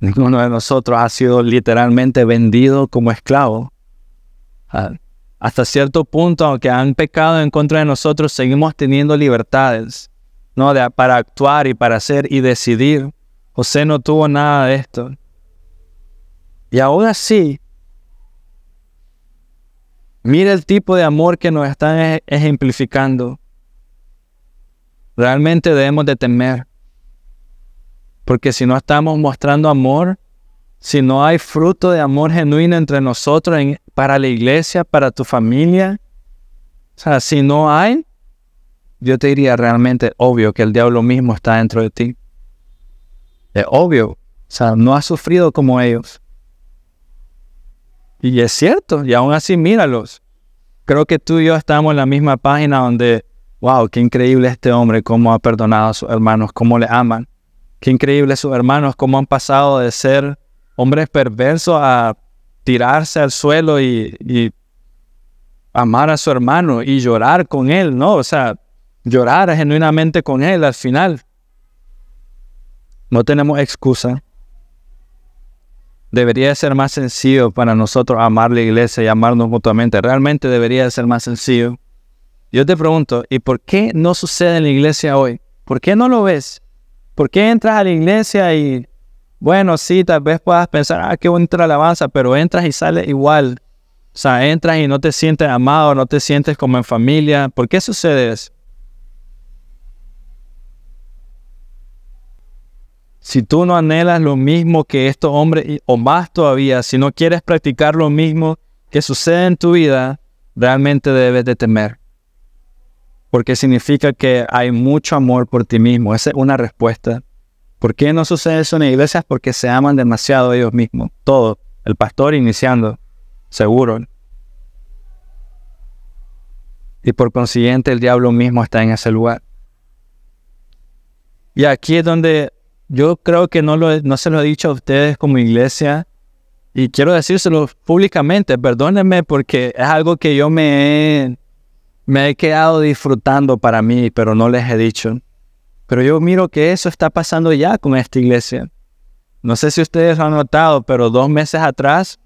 ninguno de nosotros ha sido literalmente vendido como esclavo. Ah, hasta cierto punto, aunque han pecado en contra de nosotros, seguimos teniendo libertades, ¿no? para actuar y para hacer y decidir. José no tuvo nada de esto. Y aún así, mira el tipo de amor que nos están ejemplificando. Realmente debemos de temer. Porque si no estamos mostrando amor, si no hay fruto de amor genuino entre nosotros, para la iglesia, para tu familia, o sea, si no hay, yo te diría realmente obvio que el diablo mismo está dentro de ti. Es obvio. O sea, no has sufrido como ellos. Y es cierto, y aún así míralos. Creo que tú y yo estamos en la misma página donde, wow, qué increíble este hombre, cómo ha perdonado a sus hermanos, cómo le aman. Qué increíble sus hermanos, cómo han pasado de ser hombres perversos a tirarse al suelo y, amar a su hermano y llorar con él, ¿no? O sea, llorar genuinamente con él al final. No tenemos excusa debería ser más sencillo para nosotros amar la iglesia y amarnos mutuamente. Realmente debería ser más sencillo. Yo te pregunto, ¿y por qué no sucede en la iglesia hoy? ¿Por qué no lo ves? ¿Por qué entras a la iglesia y, bueno, sí, tal vez puedas pensar, ah, qué bonita la alabanza, pero entras y sales igual? O sea, entras y no te sientes amado, no te sientes como en familia. ¿Por qué sucede eso? Si tú no anhelas lo mismo que estos hombres, o más todavía, si no quieres practicar lo mismo que sucede en tu vida, realmente debes de temer. Porque significa que hay mucho amor por ti mismo. Esa es una respuesta. ¿Por qué no sucede eso en iglesias? Porque se aman demasiado ellos mismos. Todo. El pastor iniciando. Seguro. Y por consiguiente el diablo mismo está en ese lugar. Y aquí es donde yo creo que no, lo, no se lo he dicho a ustedes como iglesia y quiero decírselo públicamente, perdónenme porque es algo que yo me he, me he quedado disfrutando para mí, pero no les he dicho. Pero yo miro que eso está pasando ya con esta iglesia. No sé si ustedes han notado, pero dos meses atrás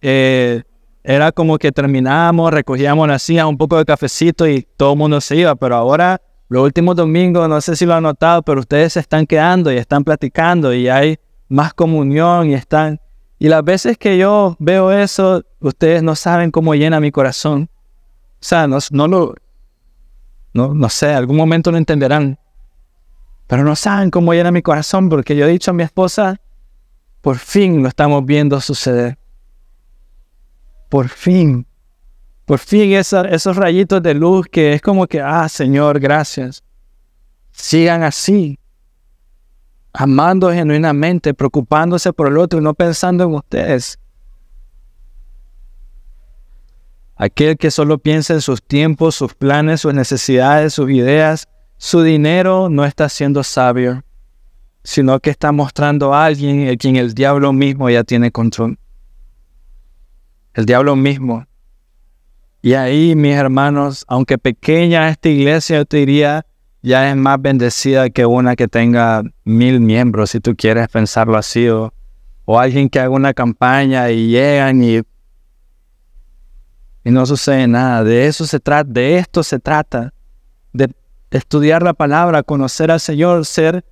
eh, era como que terminábamos, recogíamos la silla, un poco de cafecito y todo el mundo se iba, pero ahora los últimos domingos, no sé si lo han notado, pero ustedes se están quedando y están platicando y hay más comunión y están... Y las veces que yo veo eso, ustedes no saben cómo llena mi corazón. O sea, no, no lo... No, no sé, algún momento lo entenderán. Pero no saben cómo llena mi corazón porque yo he dicho a mi esposa, por fin lo estamos viendo suceder. Por fin. Por fin esos rayitos de luz que es como que, ah, Señor, gracias. Sigan así, amando genuinamente, preocupándose por el otro y no pensando en ustedes. Aquel que solo piensa en sus tiempos, sus planes, sus necesidades, sus ideas, su dinero, no está siendo sabio, sino que está mostrando a alguien en quien el diablo mismo ya tiene control. El diablo mismo y ahí, mis hermanos, aunque pequeña esta iglesia, yo te diría, ya es más bendecida que una que tenga mil miembros, si tú quieres pensarlo así, o, alguien que haga una campaña y llegan y, y no sucede nada. De eso se trata, de esto se trata, de estudiar la palabra, conocer al Señor, ser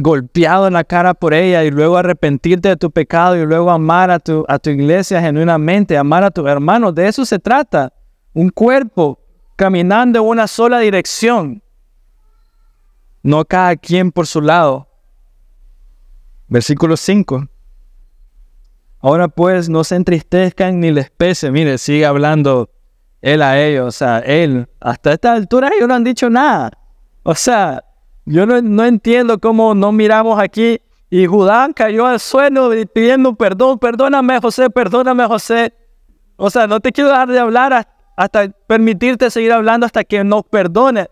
golpeado en la cara por ella y luego arrepentirte de tu pecado y luego amar a tu, a tu iglesia genuinamente, amar a tus hermanos. De eso se trata. Un cuerpo caminando en una sola dirección. No cada quien por su lado. Versículo 5. Ahora pues no se entristezcan ni les pese. Mire, sigue hablando él a ellos. O sea, él, hasta esta altura ellos no han dicho nada. O sea, yo no, entiendo cómo no miramos aquí y Judá cayó al suelo pidiendo perdón, perdóname José, perdóname José. O sea, no te quiero dejar de hablar hasta permitirte seguir hablando hasta que nos perdone.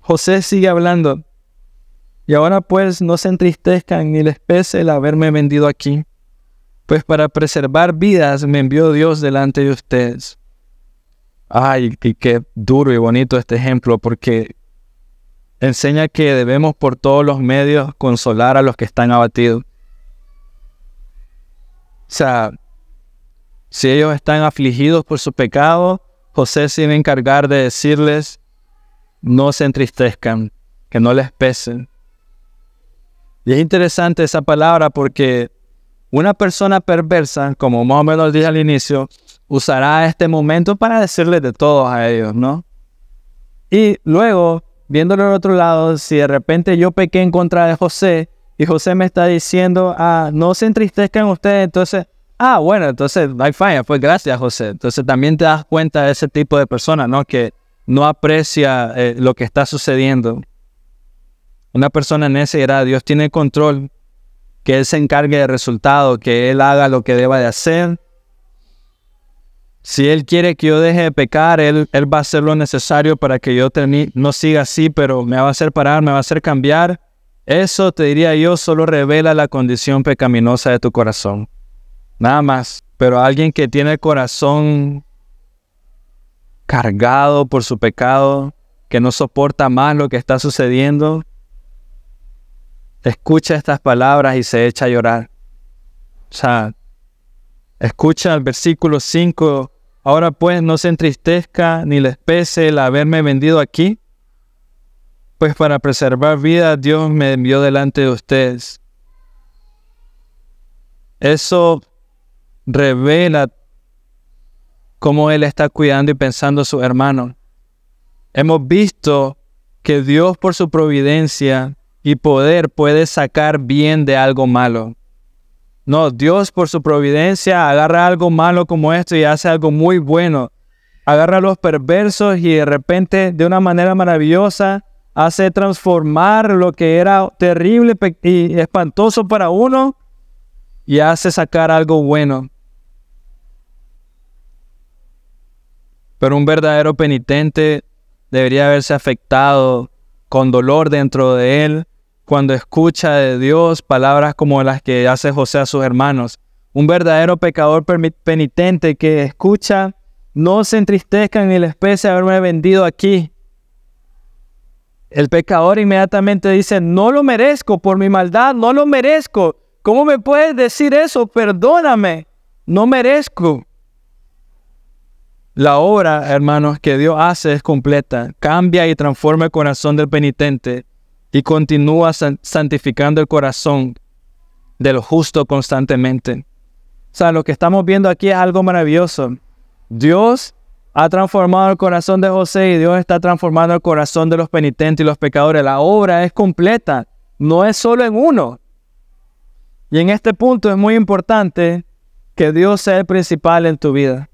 José sigue hablando. Y ahora pues no se entristezcan ni les pese el haberme vendido aquí. Pues para preservar vidas me envió Dios delante de ustedes. Ay, qué duro y bonito este ejemplo, porque enseña que debemos por todos los medios consolar a los que están abatidos. O sea, si ellos están afligidos por su pecado, José se iba a encargar de decirles, no se entristezcan, que no les pesen. Y es interesante esa palabra porque una persona perversa, como más o menos dije al inicio, usará este momento para decirles de todos a ellos, ¿no? Y luego viéndolo al otro lado, si de repente yo pequé en contra de José y José me está diciendo, ah, no se entristezcan ustedes, entonces, ah, bueno, entonces, hay fine, pues gracias José. Entonces también te das cuenta de ese tipo de persona, ¿no? Que no aprecia eh, lo que está sucediendo. Una persona en ese era, Dios tiene control, que Él se encargue del resultado, que Él haga lo que deba de hacer si Él quiere que yo deje de pecar, Él, él va a hacer lo necesario para que yo no siga así, pero me va a hacer parar, me va a hacer cambiar. Eso, te diría yo, solo revela la condición pecaminosa de tu corazón. Nada más. Pero alguien que tiene el corazón cargado por su pecado, que no soporta más lo que está sucediendo, escucha estas palabras y se echa a llorar. O sea, escucha el versículo 5 Ahora pues no se entristezca ni les pese el haberme vendido aquí, pues para preservar vida Dios me envió delante de ustedes. Eso revela cómo Él está cuidando y pensando a su hermano. Hemos visto que Dios por su providencia y poder puede sacar bien de algo malo. No, Dios por su providencia agarra algo malo como esto y hace algo muy bueno. Agarra a los perversos y de repente de una manera maravillosa hace transformar lo que era terrible y espantoso para uno y hace sacar algo bueno. Pero un verdadero penitente debería haberse afectado con dolor dentro de él cuando escucha de Dios palabras como las que hace José a sus hermanos. Un verdadero pecador penitente que escucha, no se entristezcan ni les pese haberme vendido aquí. El pecador inmediatamente dice, no lo merezco por mi maldad, no lo merezco. ¿Cómo me puedes decir eso? Perdóname, no merezco. La obra, hermanos, que Dios hace es completa. Cambia y transforma el corazón del penitente y continúa santificando el corazón del justo constantemente. O sea, lo que estamos viendo aquí es algo maravilloso. Dios ha transformado el corazón de José y Dios está transformando el corazón de los penitentes y los pecadores. La obra es completa, no es solo en uno. Y en este punto es muy importante que Dios sea el principal en tu vida.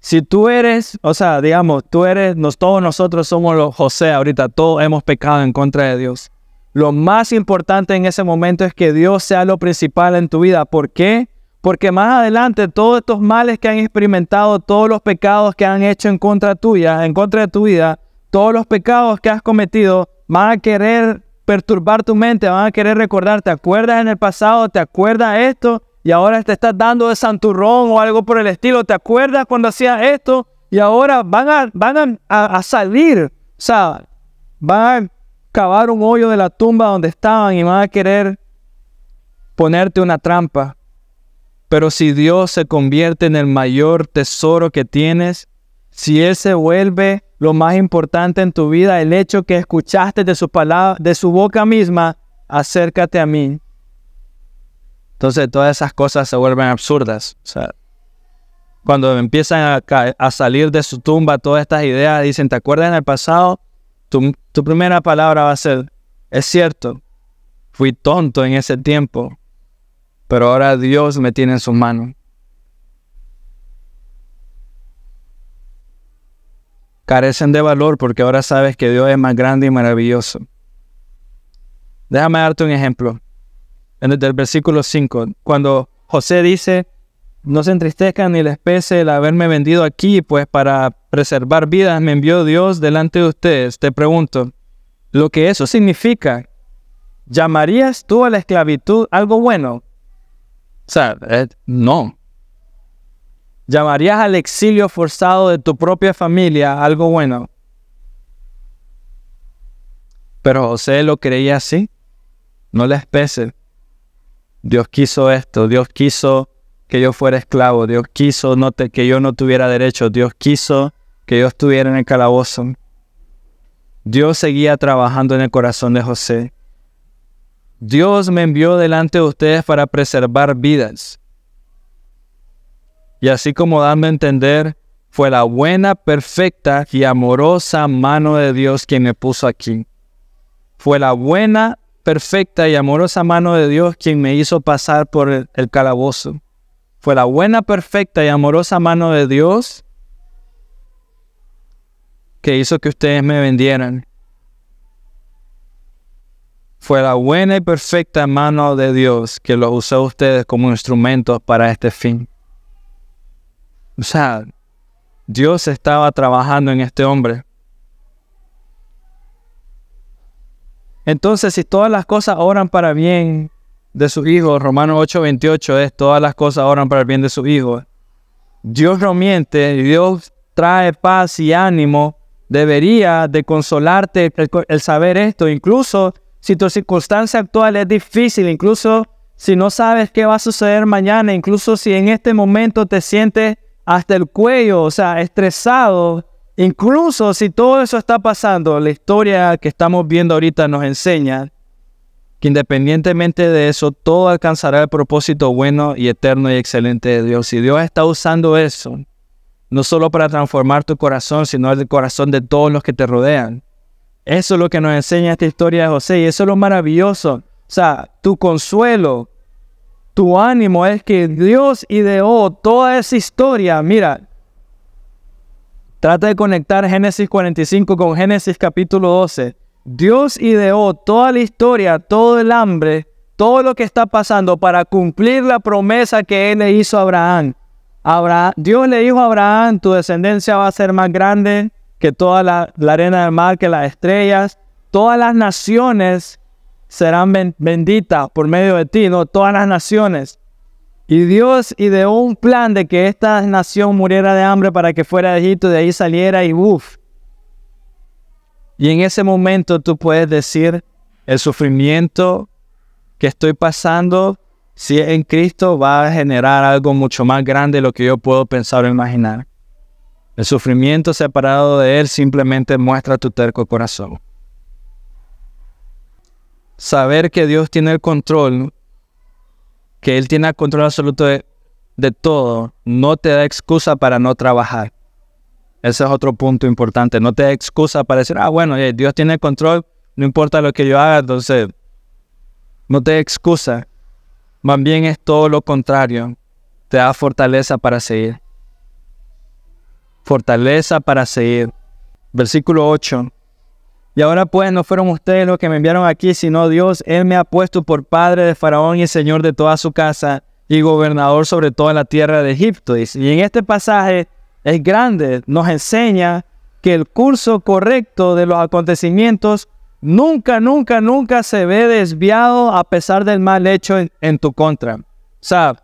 Si tú eres, o sea, digamos, tú eres, todos nosotros somos los José ahorita, todos hemos pecado en contra de Dios. Lo más importante en ese momento es que Dios sea lo principal en tu vida. ¿Por qué? Porque más adelante todos estos males que han experimentado, todos los pecados que han hecho en contra tuya, en contra de tu vida, todos los pecados que has cometido, van a querer perturbar tu mente, van a querer recordar, ¿te acuerdas en el pasado? ¿Te acuerdas esto? Y ahora te estás dando de santurrón o algo por el estilo. ¿Te acuerdas cuando hacías esto? Y ahora van a, van a, a salir. O sea, van a cavar un hoyo de la tumba donde estaban y van a querer ponerte una trampa. Pero si Dios se convierte en el mayor tesoro que tienes, si Él se vuelve lo más importante en tu vida, el hecho que escuchaste de su palabra, de su boca misma, acércate a mí. Entonces todas esas cosas se vuelven absurdas. O sea, cuando empiezan a, salir de su tumba todas estas ideas, dicen, ¿te acuerdas en el pasado? Primera palabra va a ser, es cierto, fui tonto en ese tiempo, pero ahora Dios me tiene en sus manos. Carecen de valor porque ahora sabes que Dios es más grande y maravilloso. Déjame darte un ejemplo. En el, versículo 5, cuando José dice, no se entristezcan ni les pese el haberme vendido aquí, pues para preservar vidas me envió Dios delante de ustedes. Te pregunto, lo que eso significa, ¿llamarías tú a la esclavitud algo bueno? O sea, no. ¿Llamarías al exilio forzado de tu propia familia algo bueno? Pero José lo creía así. No les pese. Dios quiso esto. Dios quiso que yo fuera esclavo. Dios quiso no que yo no tuviera derecho. Dios quiso que yo estuviera en el calabozo. Dios seguía trabajando en el corazón de José. Dios me envió delante de ustedes para preservar vidas. Y así como dando a entender, fue la buena, perfecta y amorosa mano de Dios quien me puso aquí. Fue la buena, perfecta y amorosa mano de Dios quien me hizo pasar por el, calabozo. Fue la buena, perfecta y amorosa mano de Dios que hizo que ustedes me vendieran. Fue la buena y perfecta mano de Dios que los usó ustedes como instrumentos para este fin. O sea, Dios estaba trabajando en este hombre. Entonces, si todas las cosas oran para bien de su hijo, Romanos 8:28 es, todas las cosas oran para el bien de su hijo. Dios no miente, Dios trae paz y ánimo. Debería de consolarte el saber esto, incluso si tu circunstancia actual es difícil, incluso si no sabes qué va a suceder mañana, incluso si en este momento te sientes hasta el cuello, o sea, estresado, incluso si todo eso está pasando, la historia que estamos viendo ahorita nos enseña que independientemente de eso, todo alcanzará el propósito bueno y eterno y excelente de Dios. Y Dios está usando eso, no solo para transformar tu corazón, sino el corazón de todos los que te rodean. Eso es lo que nos enseña esta historia de José y eso es lo maravilloso. O sea, tu consuelo, tu ánimo es que Dios ideó toda esa historia. Mira, trata de conectar Génesis 45 con Génesis capítulo 12. Dios ideó toda la historia, todo el hambre, todo lo que está pasando para cumplir la promesa que Él le hizo a Abraham. Dios le dijo a Abraham, tu descendencia va a ser más grande que toda la, la arena del mar, que las estrellas. Todas las naciones serán benditas por medio de ti, no todas las naciones. Y Dios ideó un plan de que esta nación muriera de hambre para que fuera de Egipto, de ahí saliera y uff. Y en ese momento tú puedes decir, el sufrimiento que estoy pasando, si es en Cristo, va a generar algo mucho más grande de lo que yo puedo pensar o imaginar. El sufrimiento separado de Él simplemente muestra tu terco corazón saber que Dios tiene el control, que Él tiene el control absoluto de, todo, no te da excusa para no trabajar. Ese es otro punto importante. No te excusa para decir, ah, bueno, Dios tiene el control, no importa lo que yo haga, entonces no te excusa. Más bien es todo lo contrario. Te da fortaleza para seguir. Fortaleza para seguir. Versículo 8. Y ahora pues no fueron ustedes los que me enviaron aquí, sino Dios. Él me ha puesto por padre de Faraón y señor de toda su casa y gobernador sobre toda la tierra de Egipto. Y en este pasaje es grande, nos enseña que el curso correcto de los acontecimientos nunca, nunca, nunca se ve desviado a pesar del mal hecho en, tu contra. O sea,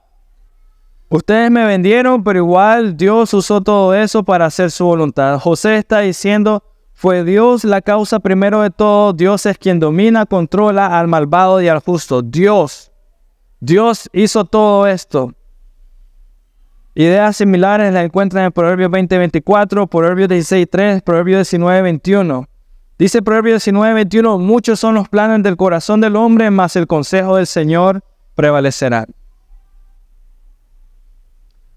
ustedes me vendieron, pero igual Dios usó todo eso para hacer su voluntad. José está diciendo, fue Dios la causa primero de todo. Dios es quien domina, controla al malvado y al justo. Dios. Dios hizo todo esto. Ideas similares las encuentran en Proverbios 20:24, Proverbios 16:3, Proverbios 19:21. Dice Proverbios 19:21, muchos son los planes del corazón del hombre, mas el consejo del Señor prevalecerá.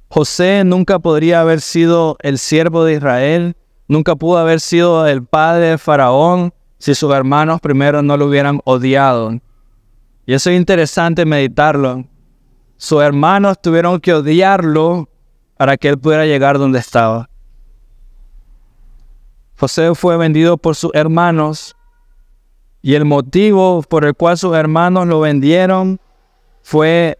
José nunca podría haber sido el siervo de Israel nunca pudo haber sido el padre de Faraón si sus hermanos primero no lo hubieran odiado. Y eso es interesante meditarlo. Sus hermanos tuvieron que odiarlo para que él pudiera llegar donde estaba. José fue vendido por sus hermanos y el motivo por el cual sus hermanos lo vendieron fue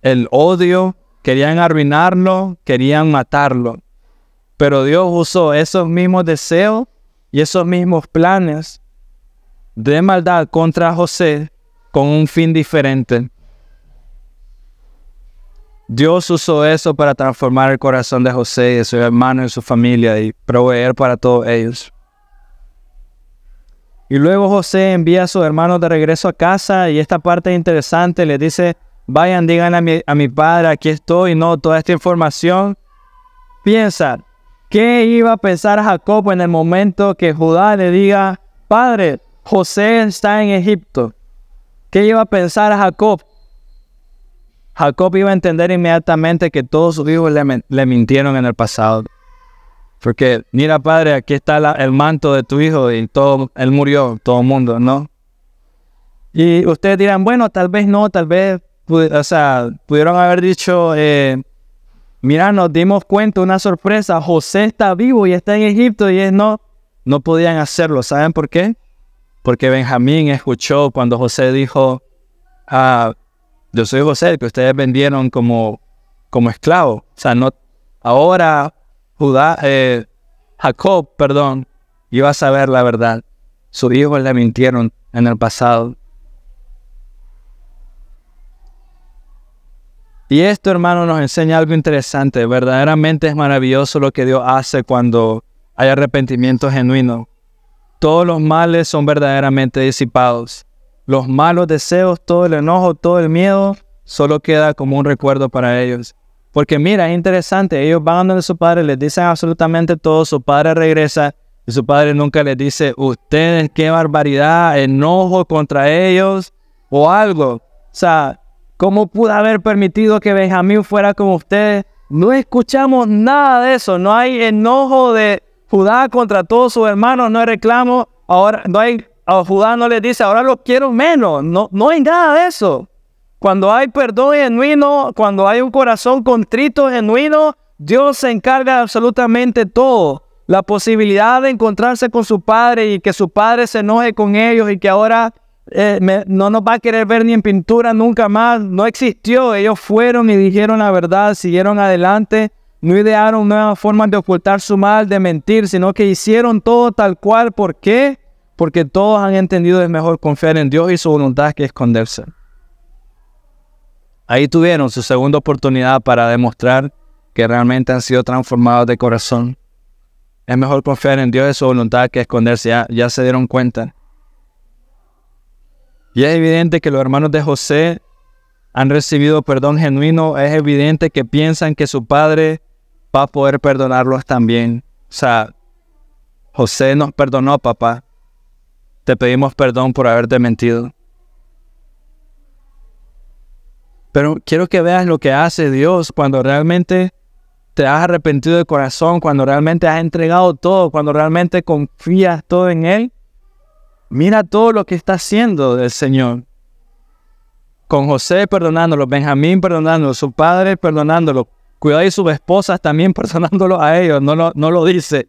el odio. Querían arruinarlo, querían matarlo. Pero Dios usó esos mismos deseos y esos mismos planes de maldad contra José con un fin diferente. Dios usó eso para transformar el corazón de José y de su hermano y su familia y proveer para todos ellos. Y luego José envía a sus hermanos de regreso a casa y esta parte es interesante, le dice, vayan, digan a mi, a padre, aquí estoy, no, toda esta información. Piensa, ¿qué iba a pensar Jacob en el momento que Judá le diga, padre, José está en Egipto? ¿Qué iba a pensar Jacob? Jacob iba a entender inmediatamente que todos sus hijos le, mintieron en el pasado. Porque, mira, padre, aquí está el manto de tu hijo y todo, él murió, todo el mundo, ¿no? Y ustedes dirán, bueno, tal vez no, tal vez, o sea, pudieron haber dicho, eh, mira, nos dimos cuenta, una sorpresa, José está vivo y está en Egipto y es no, no podían hacerlo. ¿Saben por qué? Porque Benjamín escuchó cuando José dijo, ah, yo soy José, que ustedes vendieron como, como esclavo. O sea, no, ahora Judá, eh, Jacob, perdón, iba a saber la verdad. Sus hijos le mintieron en el pasado. Y esto, hermano, nos enseña algo interesante. Verdaderamente es maravilloso lo que Dios hace cuando hay arrepentimiento genuino. Todos los males son verdaderamente disipados. Los malos deseos, todo el enojo, todo el miedo, solo queda como un recuerdo para ellos. Porque mira, es interesante, ellos van donde su padre, les dicen absolutamente todo, su padre regresa y su padre nunca les dice, ustedes qué barbaridad, enojo contra ellos o algo. O sea, ¿cómo pudo haber permitido que Benjamín fuera como ustedes? No escuchamos nada de eso, no hay enojo de Judá contra todos sus hermanos, no hay reclamo, ahora no hay a Judá no le dice, ahora lo quiero menos. No, no hay nada de eso. Cuando hay perdón genuino, cuando hay un corazón contrito genuino, Dios se encarga de absolutamente todo. La posibilidad de encontrarse con su padre y que su padre se enoje con ellos y que ahora eh, no nos va a querer ver ni en pintura nunca más, no existió. Ellos fueron y dijeron la verdad, siguieron adelante, no idearon nuevas formas de ocultar su mal, de mentir, sino que hicieron todo tal cual. ¿Por qué? Porque todos han entendido es mejor confiar en Dios y su voluntad que esconderse. Ahí tuvieron su segunda oportunidad para demostrar que realmente han sido transformados de corazón. Es mejor confiar en Dios y su voluntad que esconderse, ya, ya se dieron cuenta. Y es evidente que los hermanos de José han recibido perdón genuino, es evidente que piensan que su padre va a poder perdonarlos también. O sea, José nos perdonó, papá. Te pedimos perdón por haberte mentido. Pero quiero que veas lo que hace Dios cuando realmente te has arrepentido de corazón, cuando realmente has entregado todo, cuando realmente confías todo en Él. Mira todo lo que está haciendo el Señor. Con José perdonándolo, Benjamín perdonándolo, su padre perdonándolo, cuidado y sus esposas también perdonándolo a ellos, no lo, no lo dice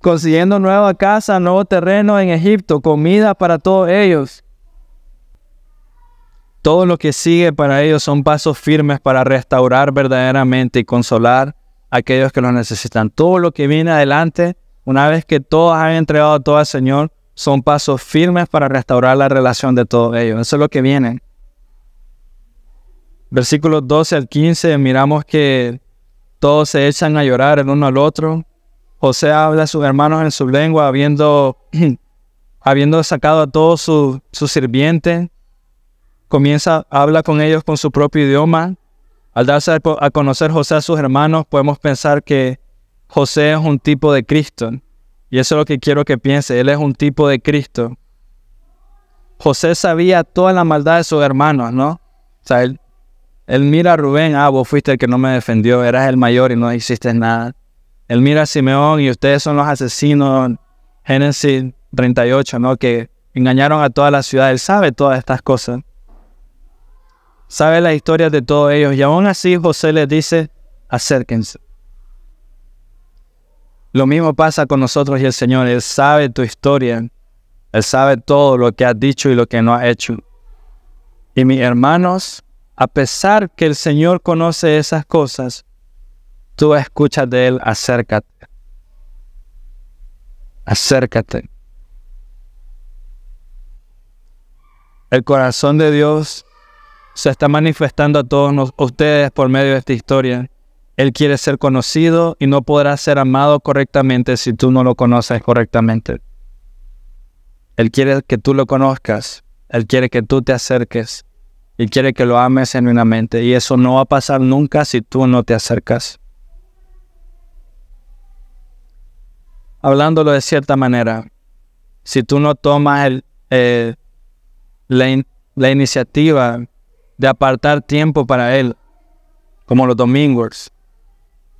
consiguiendo nueva casa, nuevo terreno en Egipto, comida para todos ellos. Todo lo que sigue para ellos son pasos firmes para restaurar verdaderamente y consolar a aquellos que lo necesitan. Todo lo que viene adelante, una vez que todos han entregado todo al Señor, son pasos firmes para restaurar la relación de todos ellos. Eso es lo que viene. Versículos 12 al 15, miramos que todos se echan a llorar el uno al otro, José habla a sus hermanos en su lengua, habiendo, habiendo sacado a todos sus su sirvientes. Comienza, habla con ellos con su propio idioma. Al darse a conocer José a sus hermanos, podemos pensar que José es un tipo de Cristo. Y eso es lo que quiero que piense. Él es un tipo de Cristo. José sabía toda la maldad de sus hermanos, ¿no? O sea, él, él mira a Rubén, ah, vos fuiste el que no me defendió, eras el mayor y no hiciste nada. Él mira a Simeón y ustedes son los asesinos, Génesis 38, ¿no? Que engañaron a toda la ciudad. Él sabe todas estas cosas. Sabe las historias de todos ellos. Y aún así José les dice, acérquense. Lo mismo pasa con nosotros y el Señor. Él sabe tu historia. Él sabe todo lo que has dicho y lo que no has hecho. Y mis hermanos, a pesar que el Señor conoce esas cosas, tú escuchas de Él, acércate. Acércate. El corazón de Dios se está manifestando a todos ustedes por medio de esta historia. Él quiere ser conocido y no podrá ser amado correctamente si tú no lo conoces correctamente. Él quiere que tú lo conozcas. Él quiere que tú te acerques. Y quiere que lo ames genuinamente. Y eso no va a pasar nunca si tú no te acercas. Hablándolo de cierta manera, si tú no tomas el, eh, la, la iniciativa de apartar tiempo para Él, como los domingos,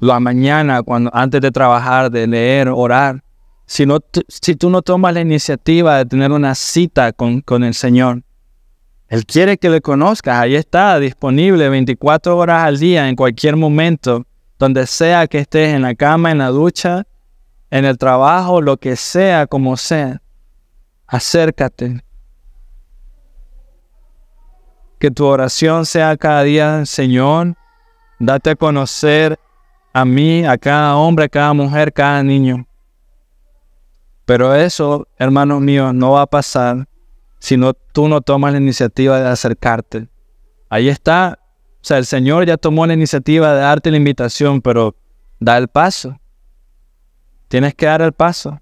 la mañana, cuando, antes de trabajar, de leer, orar, si, no, si tú no tomas la iniciativa de tener una cita con, con el Señor, Él quiere que le conozcas, ahí está, disponible 24 horas al día, en cualquier momento, donde sea que estés, en la cama, en la ducha, en el trabajo, lo que sea, como sea. Acércate, que tu oración sea cada día, Señor, date a conocer a mí, a cada hombre, a cada mujer, cada niño. Pero eso, hermanos míos, no va a pasar si no, tú no tomas la iniciativa de acercarte. Ahí está. O sea, el Señor ya tomó la iniciativa de darte la invitación, pero da el paso. Tienes que dar el paso.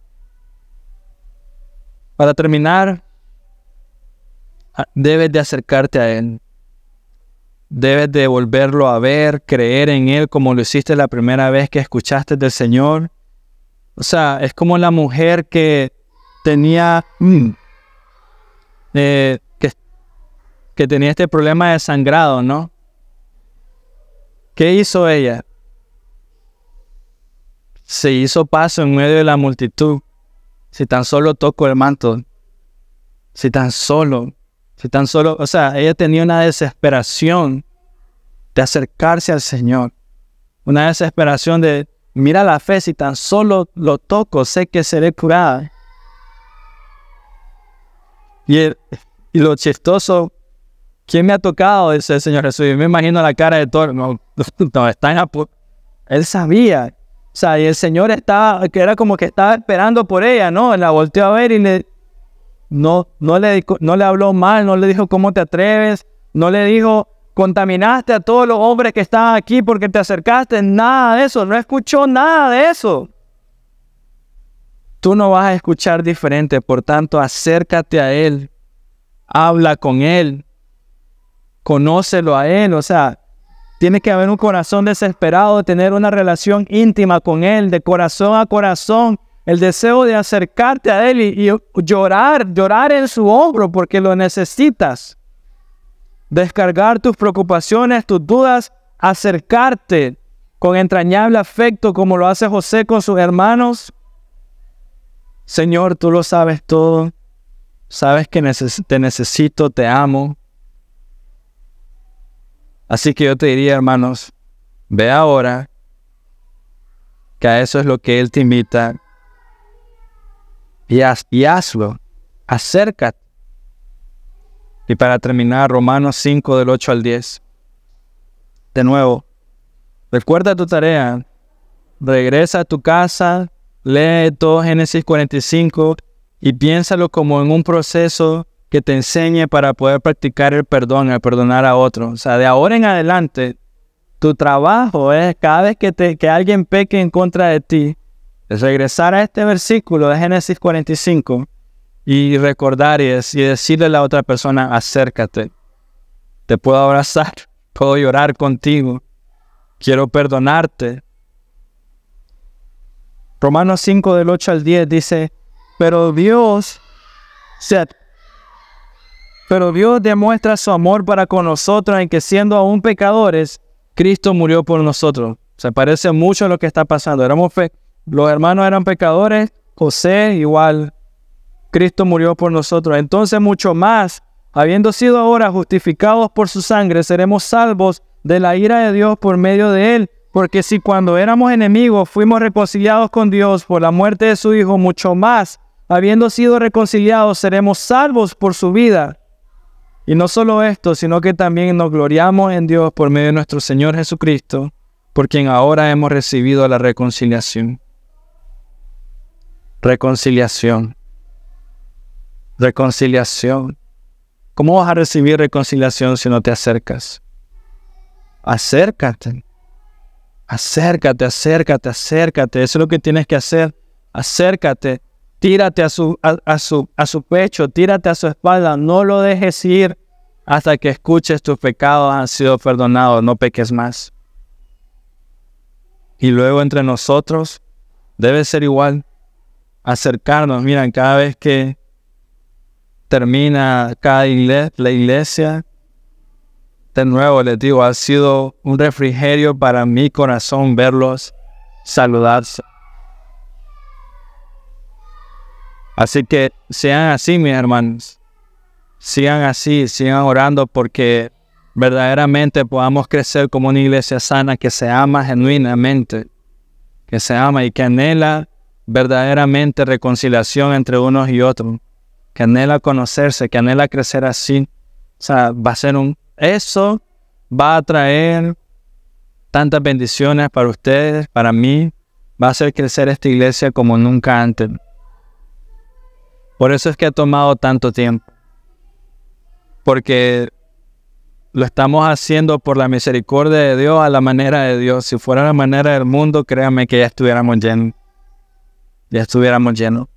Para terminar, Ah, debes de acercarte a Él. Debes de volverlo a ver, creer en Él como lo hiciste la primera vez que escuchaste del Señor. O sea, es como la mujer que tenía, mm, eh, que, que tenía este problema de sangrado, ¿no? ¿Qué hizo ella? Se hizo paso en medio de la multitud. Si tan solo toco el manto, si tan solo si tan solo, o sea, ella tenía una desesperación de acercarse al Señor. Una desesperación de, mira la fe, si tan solo lo toco, sé que seré curada. Y, lo chistoso, ¿quién me ha tocado? Dice el Señor Jesús. Yo me imagino la cara de todo. No, no está en Él sabía. Sea, y el Señor estaba, que era como que estaba esperando por ella, ¿no? La volteó a ver y le, no, no, le, no le habló mal, no le dijo cómo te atreves, no le dijo contaminaste a todos los hombres que estaban aquí porque te acercaste, nada de eso, no escuchó nada de eso. Tú no vas a escuchar diferente, por tanto acércate a Él, habla con Él, conócelo a Él, o sea, tiene que haber un corazón desesperado de tener una relación íntima con Él, de corazón a corazón, el deseo de acercarte a Él y, llorar, llorar en su hombro porque lo necesitas. Descargar tus preocupaciones, tus dudas, acercarte con entrañable afecto como lo hace José con sus hermanos. Señor, tú lo sabes todo. Sabes que te necesito, te amo. Así que yo te diría, hermanos, ve ahora que a eso es lo que Él te invita y, hazlo. Acércate. Y para terminar, Romanos 5 del 8 al 10. De nuevo, recuerda tu tarea. Regresa a tu casa, lee todo Génesis 45 y piénsalo como en un proceso que te enseñe para poder practicar el perdón, el perdonar a otro. O sea, de ahora en adelante, tu trabajo es cada vez que, te, que alguien peque en contra de ti, regresar a este versículo de Génesis 45 y recordar y, decirle a la otra persona, acércate, te puedo abrazar, puedo llorar contigo, quiero perdonarte. Romanos 5 del 8 al 10 dice, pero Dios, pero Dios demuestra su amor para con nosotros en que siendo aún pecadores, Cristo murió por nosotros. Se parece mucho a lo que está pasando. Éramos los hermanos eran pecadores, José igual. Cristo murió por nosotros. Entonces mucho más, habiendo sido ahora justificados por su sangre, seremos salvos de la ira de Dios por medio de él. Porque si cuando éramos enemigos fuimos reconciliados con Dios por la muerte de su Hijo, mucho más, habiendo sido reconciliados, seremos salvos por su vida. Y no solo esto, sino que también nos gloriamos en Dios por medio de nuestro Señor Jesucristo, por quien ahora hemos recibido la reconciliación. Reconciliación. Reconciliación. ¿Cómo vas a recibir reconciliación si no te acercas? Acércate. Acércate, acércate, acércate. Eso es lo que tienes que hacer. Acércate. Tírate a su, a, su, a su pecho, tírate a su espalda. No lo dejes ir hasta que escuches tus pecados han sido perdonados. No peques más. Y luego entre nosotros debe ser igual. Acercarnos. Miren, cada vez que termina cada iglesia, la iglesia, de nuevo les digo, ha sido un refrigerio para mi corazón verlos saludarse. Así que sean así, mis hermanos. Sigan así, sigan orando porque verdaderamente podamos crecer como una iglesia sana que se ama genuinamente, que se ama y que anhela verdaderamente reconciliación entre unos y otros que anhela conocerse, que anhela crecer así. O sea, va a ser un... Eso va a traer tantas bendiciones para ustedes, para mí. Va a hacer crecer esta iglesia como nunca antes. Por eso es que ha tomado tanto tiempo. Porque lo estamos haciendo por la misericordia de Dios a la manera de Dios. Si fuera la manera del mundo, créanme que ya estuviéramos llenos. Ya estuviéramos llenos.